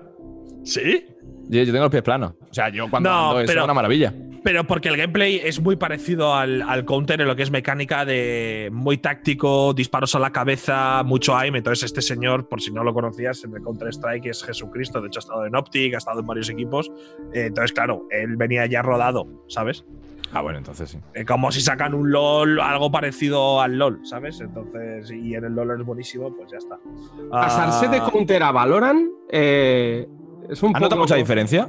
¿Sí? Yo, yo tengo los pies planos. O sea, yo cuando No, ando, eso pero- es una maravilla. Pero porque el gameplay es muy parecido al, al counter en lo que es mecánica de muy táctico, disparos a la cabeza, mucho aim. Entonces, este señor, por si no lo conocías, en el Counter-Strike es Jesucristo. De hecho, ha estado en Optic, ha estado en varios equipos. Eh, entonces, claro, él venía ya rodado, ¿sabes? Ah, bueno, entonces sí. Eh, como si sacan un LOL, algo parecido al LOL, ¿sabes? Entonces, y en el LOL es buenísimo, pues ya está. Pasarse de Ah, counter a Valorant eh, es un ¿Has notado poco. mucha diferencia?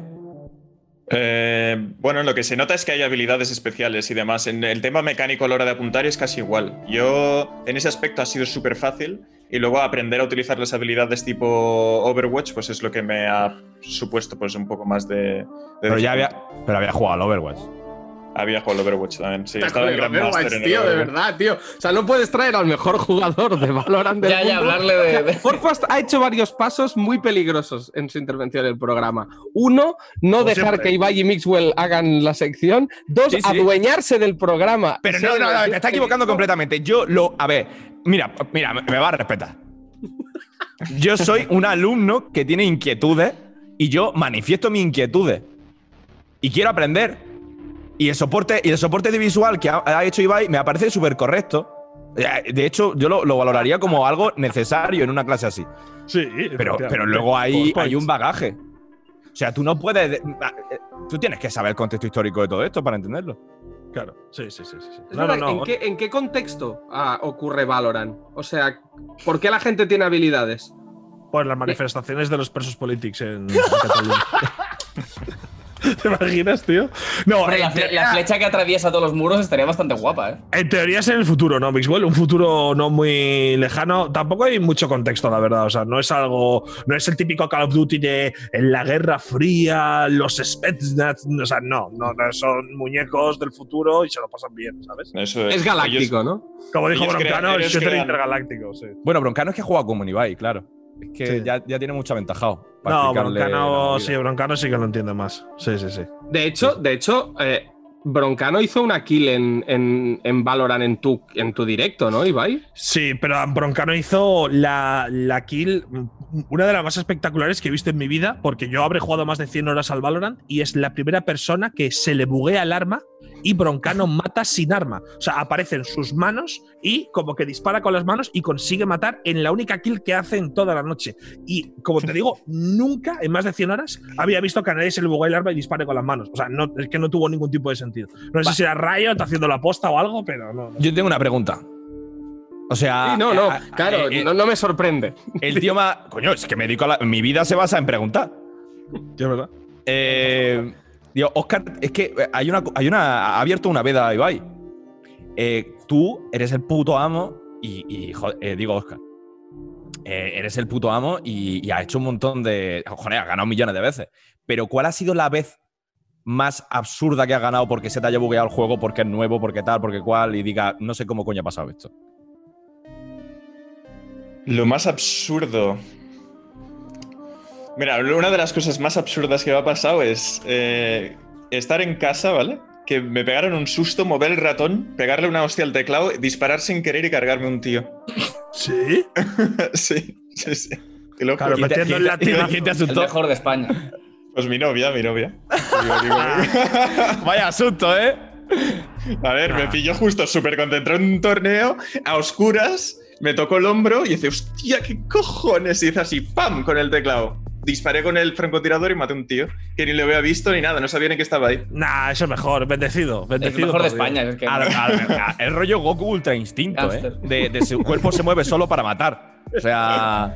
Eh, bueno, lo que se nota es que hay habilidades especiales y demás. En el tema mecánico a la hora de apuntar es casi igual. Yo, en ese aspecto, ha sido súper fácil. Y luego aprender a utilizar las habilidades tipo Overwatch, pues es lo que me ha supuesto pues un poco más de. de Pero ya había, pero había jugado al Overwatch. Había jugado al Overwatch también. Sí, estaba en el Grandmaster Overwatch, en el tío, de verdad, tío. O sea, no puedes traer al mejor jugador de Valorant del Ya, ya, mundo. hablarle de- de- Forfast ha hecho varios pasos muy peligrosos en su intervención en el programa. Uno, no Como dejar siempre. que Ibai y Mixwell hagan la sección. Dos, Sí, sí. adueñarse del programa. Pero no, no, no, te está equivocando completamente. Yo lo. A ver, mira, mira, me me va a respetar. Yo soy un alumno que tiene inquietudes y yo manifiesto mis inquietudes. Y quiero aprender. Y el soporte, y el soporte de visual que ha, ha hecho Ibai me parece súper correcto. Eh, De hecho, yo lo, lo valoraría como algo necesario en una clase así. Sí, Pero, pero luego hay, hay un bagaje. O sea, tú no puedes. de- eh, Tú tienes que saber el contexto histórico de todo esto para entenderlo. Claro, sí, sí, sí. sí, No, no, no. ¿En, qué, en qué contexto ah, ocurre Valorant? O sea, ¿por qué la gente tiene habilidades? Pues las manifestaciones de los presos políticos en, en Cataluña. ¿Te imaginas, tío? No, Hombre, la, teoría, flecha que atraviesa todos los muros estaría bastante guapa, ¿eh? en teoría es en el futuro, ¿no, Mixwell? Un futuro no muy lejano. Tampoco hay mucho contexto, la verdad. O sea, no es algo. No es el típico Call of Duty de en la Guerra Fría, los Spetsnaz. O sea, no, no, no, son muñecos del futuro y se lo pasan bien, ¿sabes? Eso Es galáctico, ¿no? Como dijo Broncano, es intergaláctico, sí. Bueno, Broncano es que juega como Ibai, claro. Es que Sí. ya, ya tiene mucho aventajado. para No, Broncano, sí, Broncano sí que lo entiende más. Sí, sí, sí. De hecho, de hecho, eh, Broncano hizo una kill en, en, en Valorant en tu, en tu directo, ¿no, Ibai? Sí, pero Broncano hizo la, la kill, una de las más espectaculares que he visto en mi vida, porque yo habré jugado más de 100 horas al Valorant y es la primera persona que se le buguea el arma y Broncano mata sin arma. O sea, aparecen sus manos y como que dispara con las manos y consigue matar en la única kill que hace en toda la noche. Y como te digo, nunca en más de 100 horas había visto que a nadie se le buguea el arma y dispare con las manos. O sea, no, es que no tuvo ningún tipo de sentido. No sé si era Riot haciendo la posta o algo, pero no. no. Yo tengo una pregunta. O sea. Sí, no, no, eh, claro, eh, eh, no, no me sorprende. El tío más. Coño, es que me dedico a la- Mi vida se basa en preguntar. Es verdad. Eh, digo, Oscar, es que hay una, hay una. Ha abierto una veda a Ibai. Eh, tú eres el puto amo y. y, eh, digo, Oscar. eh, eres el puto amo y, y has hecho un montón de. Joder, has ganado millones de veces. Pero ¿cuál ha sido la vez más absurda que has ganado porque se te haya bugueado el juego, porque es nuevo, porque tal, porque cual? Y diga, no sé cómo coño ha pasado esto. Lo más absurdo. Mira, una de las cosas más absurdas que me ha pasado es eh, estar en casa, ¿vale? Que me pegaron un susto, mover el ratón, pegarle una hostia al teclado, disparar sin querer y cargarme un tío. ¿Sí? sí, sí, sí. Te lo Claro, metiendo el ¿Quién latigazo. te El asustó? mejor de España. Pues mi novia, mi novia. Digo, digo, Vaya susto, ¿eh? A ver, me pilló justo súper concentrado en un torneo, a oscuras, me tocó el hombro y dice, hostia, ¿qué cojones? Y hizo así, ¡pam! con el teclado. Disparé con el francotirador y maté a un tío que ni lo había visto ni nada, no sabía ni que estaba ahí. Nah, eso es mejor. Bendecido. Bendecido. mejor de por Dios. España. Es que Al- al- al- el rollo Goku Ultra Instinto, ¿eh? De, de su cuerpo se mueve solo para matar. O sea,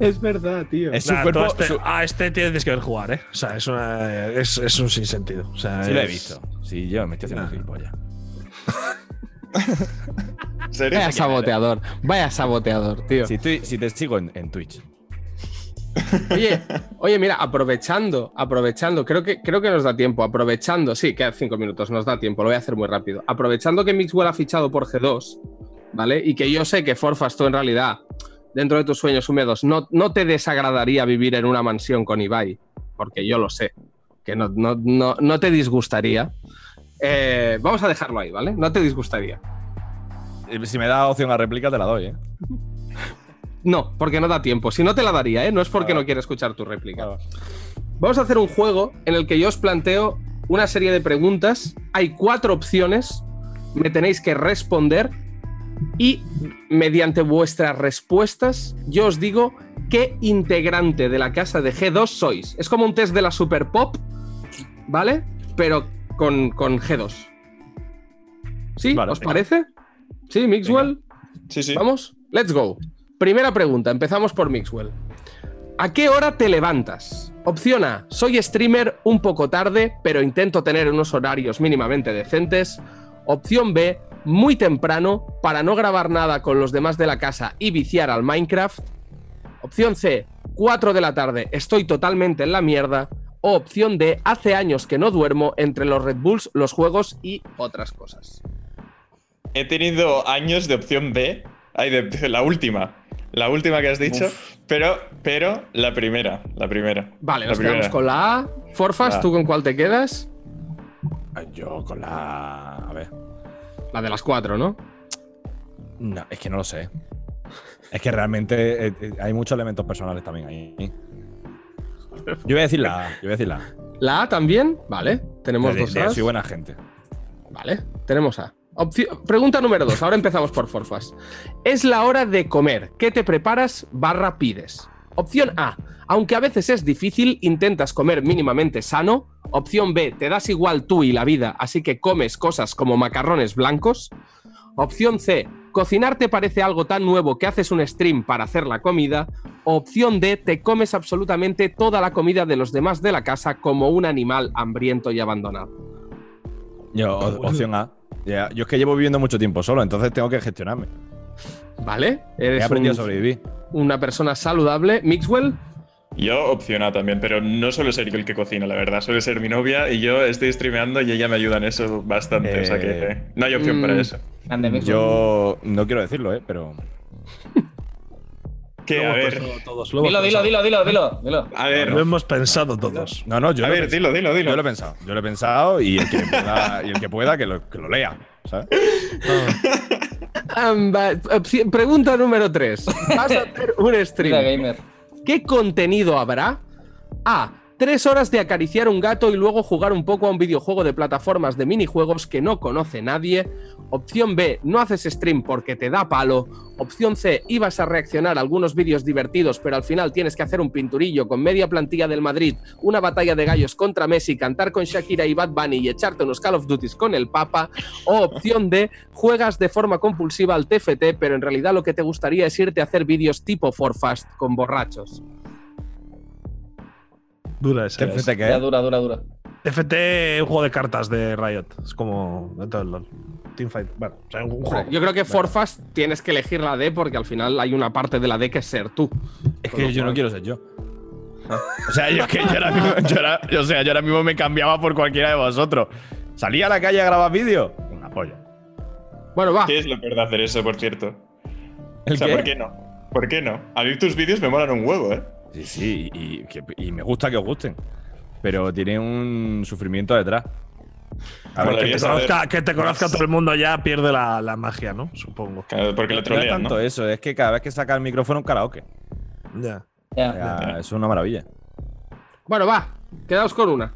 Es verdad, tío. es su Nah, cuerpo. todo este, su- A este tienes que ver jugar, ¿eh? O sea, es, una, es, es un sinsentido. O sea, Sí, lo he es- visto. Sí, yo me estoy haciendo Nah. gilipollas. Vaya saboteador, vaya saboteador, tío. Si, te sigo en, en Twitch. Oye, oye, mira, aprovechando, aprovechando, creo que, creo que nos da tiempo, aprovechando, sí, quedan cinco minutos, nos da tiempo, lo voy a hacer muy rápido. Aprovechando que Mixwell ha fichado por G2, ¿vale? Y que yo sé que Forfas tú en realidad, dentro de tus sueños húmedos, no, no te desagradaría vivir en una mansión con Ibai, porque yo lo sé, que no, no, no, no te disgustaría. Eh, vamos a dejarlo ahí, ¿vale? No te disgustaría. Si me da opción a réplica, te la doy, ¿eh? No, porque no da tiempo. Si no te la daría, ¿eh? No es porque Ah. no quiera escuchar tu réplica. Vamos a hacer un juego en el que yo os planteo una serie de preguntas. Hay cuatro opciones. Me tenéis que responder. Y mediante vuestras respuestas, yo os digo qué integrante de la casa de G2 sois. Es como un test de la Super Pop, ¿vale? Pero con, con G2. ¿Sí? Vale, ¿Os venga. parece? ¿Sí, Mixwell? Sí, sí. Vamos, let's go. Primera pregunta, empezamos por Mixwell. ¿A qué hora te levantas? Opción A, soy streamer un poco tarde, pero intento tener unos horarios mínimamente decentes. Opción B, muy temprano, para no grabar nada con los demás de la casa y viciar al Minecraft. Opción C, 4 de la tarde, estoy totalmente en la mierda. O opción D, hace años que no duermo entre los Red Bulls, los juegos y otras cosas. He tenido años de opción B. Ay, la última. La última que has dicho. Pero, pero la primera. La primera. Vale, la nos quedamos con la A. Forfas, La. ¿tú con cuál te quedas? Ah, Yo con la. A ver. La de las cuatro, ¿no? No, es que no lo sé. Es que realmente eh, eh, hay muchos elementos personales también ahí. Yo voy a decir la A. Yo voy a decir la A. La A también, vale. Tenemos De- dos de- A's. soy buena gente. Vale, tenemos A. Pregunta número dos. Ahora empezamos por Forfas. Es la hora de comer. ¿Qué te preparas barra pides? Opción A. Aunque a veces es difícil, intentas comer mínimamente sano. Opción B. Te das igual tú y la vida, así que comes cosas como macarrones blancos. Opción C. Cocinar te parece algo tan nuevo que haces un stream para hacer la comida. Opción D. Te comes absolutamente toda la comida de los demás de la casa como un animal hambriento y abandonado. Yo, opción A. Ya, Yo es que llevo viviendo mucho tiempo solo, entonces tengo que gestionarme. ¿Vale? He aprendido un- a sobrevivir. una persona saludable. Mixwell, Yo opción A también, pero no suelo ser yo el que cocina, la verdad. Suele ser mi novia y yo estoy streameando y ella me ayuda en eso bastante. O sea que Eh, no hay opción para mm, eso. Yo no quiero decirlo, ¿eh? Pero. Que, a ver, Todos, lo hemos Dilo, dilo, pensado. dilo, dilo, dilo, dilo. a ver, Lo hemos pensado todos. No, no, yo a lo he ver, pensado. dilo, dilo, dilo. Yo lo he pensado. Yo lo he pensado y el que pueda, y el que, pueda que, lo, que lo lea. ¿sabes? Opci- pregunta número 3. Vas a hacer un stream. ¿Qué contenido habrá? A. Tres horas de acariciar un gato y luego jugar un poco a un videojuego de plataformas de minijuegos que no conoce nadie. Opción B. No haces stream porque te da palo. Opción C. Ibas a reaccionar a algunos vídeos divertidos, pero al final tienes que hacer un pinturillo con media plantilla del Madrid, una batalla de gallos contra Messi, cantar con Shakira y Bad Bunny y echarte unos Call of Duties con el Papa. O opción D. Juegas de forma compulsiva al TFT, pero en realidad lo que te gustaría es irte a hacer vídeos tipo Forfast con borrachos. Dura esa. ¿Qué es. FT que Ya es? dura, dura, dura. FT es un juego de cartas de Riot. Es como. Teamfight. Bueno, o sea, un juego. Yo creo que Forfast tienes que elegir la D porque al final hay una parte de la D que es ser tú. Es que yo no quiero ser yo. O sea, yo es que yo ahora mismo, yo ahora- o sea, yo ahora mismo me cambiaba por cualquiera de vosotros. ¿Salía a la calle a grabar vídeos? Una polla. Bueno, va. ¿qué es lo peor de hacer eso, por cierto? ¿El o sea, qué? ¿por qué no? ¿Por qué no? A mí tus vídeos me molan un huevo, ¿eh? Sí, sí, y, y que- y me gusta que os gusten. Pero tiene un sufrimiento detrás. A ver, que, te conozca, que te conozca más. todo el mundo ya pierde la, la magia, ¿no? Supongo. Claro, Porque lo no es trolean, tanto ¿no? eso, es que cada vez que saca el micrófono un karaoke. Ya. Eso es una maravilla. Bueno, va. Quedaos con una.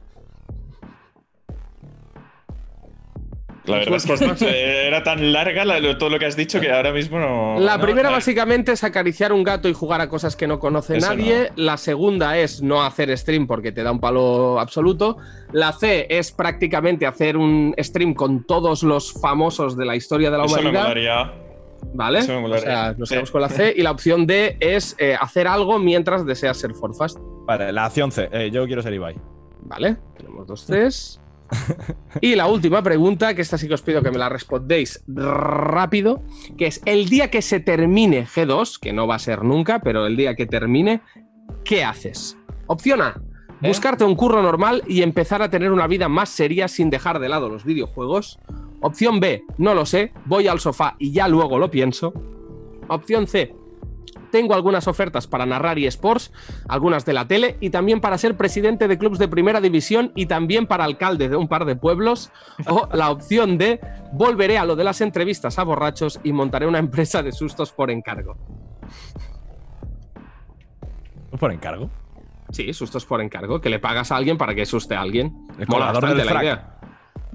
La verdad es que eh, era tan larga la- todo lo que has dicho que ahora mismo no. La no, primera no. básicamente es acariciar un gato y jugar a cosas que no conoce Eso nadie. La segunda es no hacer stream porque te da un palo absoluto. La C es prácticamente hacer un stream con todos los famosos de la historia de la Eso me humanidad. molaría. ¿Vale? Eso me O sea, nos Sí. quedamos con la C. Y la opción D es eh, hacer algo mientras deseas ser Forfast. Vale, la acción C. Eh, yo quiero ser Ibai. ¿Vale? Tenemos dos Cs. Y la última pregunta, que esta sí que os pido que me la respondéis rápido, que es el día que se termine G2, que no va a ser nunca, pero el día que termine, ¿qué haces? Opción A, ¿Eh? buscarte un curro normal y empezar a tener una vida más seria sin dejar de lado los videojuegos. Opción B, no lo sé, voy al sofá y ya luego lo pienso. Opción C, tengo algunas ofertas para narrar eSports, algunas de la tele y también para ser presidente de clubes de primera división y también para alcalde de un par de pueblos. O la opción D, volveré a lo de las entrevistas a borrachos y montaré una empresa de sustos por encargo. ¿Es por encargo? Sí, sustos por encargo, que le pagas a alguien para que asuste a alguien. El Mola colador bastante del la frac. idea.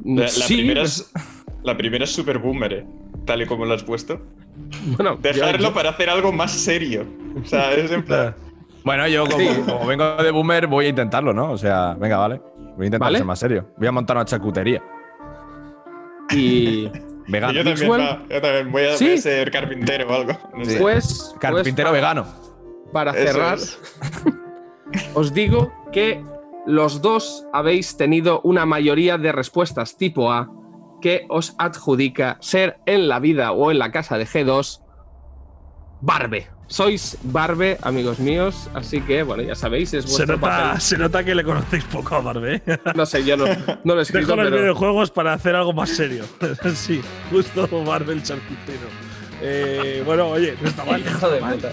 La, la Sí, primera es, la primera es super boomer, ¿eh? tal y como lo has puesto. bueno, Dejarlo yo- para hacer algo más serio. O sea, es en plan. Bueno, yo como, Sí. como vengo de Boomer voy a intentarlo, ¿no? O sea, venga, vale. Voy a intentar Vale. ser más serio. Voy a montar una charcutería. Y Vegano. Yo también, Mixwell. va, yo también voy a, ser carpintero o algo. No sé. Pues, Carpintero pues, vegano. Para cerrar, es. os digo que los dos habéis tenido una mayoría de respuestas tipo A que os adjudica ser en la vida o en la casa de G2 Barbe. Sois Barbe, amigos míos, así que, bueno, ya sabéis, es Se vuestro nota, papel. se nota que le conocéis poco a Barbe. ¿eh? No sé, yo no, no lo he escrito, Dejo los pero... videojuegos para hacer algo más serio. sí, justo Barbe el charcutero. Eh, bueno, oye, no está mal. Hijo de puta.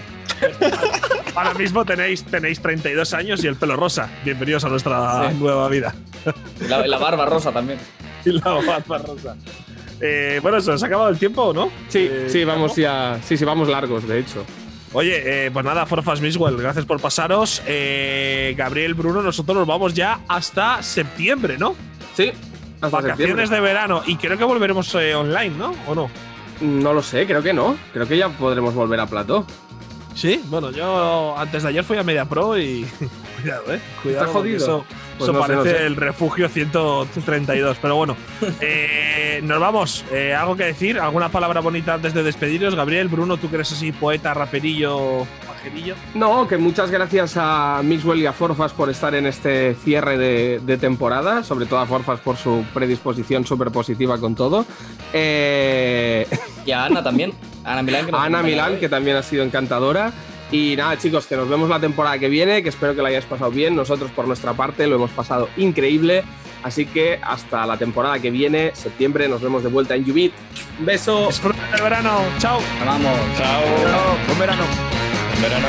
Ahora mismo tenéis, tenéis 32 años y el pelo rosa. Bienvenidos a nuestra Sí. nueva vida. La, la barba rosa también. Y la barba rosa. Eh, bueno, ¿se os ha acabado el tiempo o no? Sí, Eh, sí, vamos ya. Sí, sí, vamos largos, de hecho. Oye, eh, pues nada, Forfas Miswell, gracias por pasaros. Eh, Gabriel, Bruno, nosotros nos vamos ya hasta septiembre, ¿no? Sí, hasta Vacaciones septiembre. de verano. Y creo que volveremos online, ¿no? ¿O no? No lo sé, creo que no. Creo que ya podremos volver a plató. Sí, bueno, yo antes de ayer fui a Media Pro y. Cuidado, eh. Cuidado. ¿Está jodido? Eso, Pues eso no sé, parece no sé. el refugio 132. Pero bueno, eh, nos vamos. Eh, ¿Algo que decir? ¿Alguna palabra bonita antes de despediros? Gabriel, Bruno, tú que eres así poeta, raperillo, pajerillo. No, que muchas gracias a Mixwell y a Forfas por estar en este cierre de, de temporada, sobre todo a Forfas por su predisposición súper positiva con todo. Eh, Y a Ana también. Ana Milán. Que Ana Milán, que también ha sido encantadora. Y nada, chicos, que nos vemos la temporada que viene, que espero que la hayáis pasado bien. Nosotros, por nuestra parte, lo hemos pasado increíble. Así que hasta la temporada que viene, septiembre, nos vemos de vuelta en Yubit. Un beso. Disfruten del verano. Chao. Vamos. Chao. Buen verano. Verano.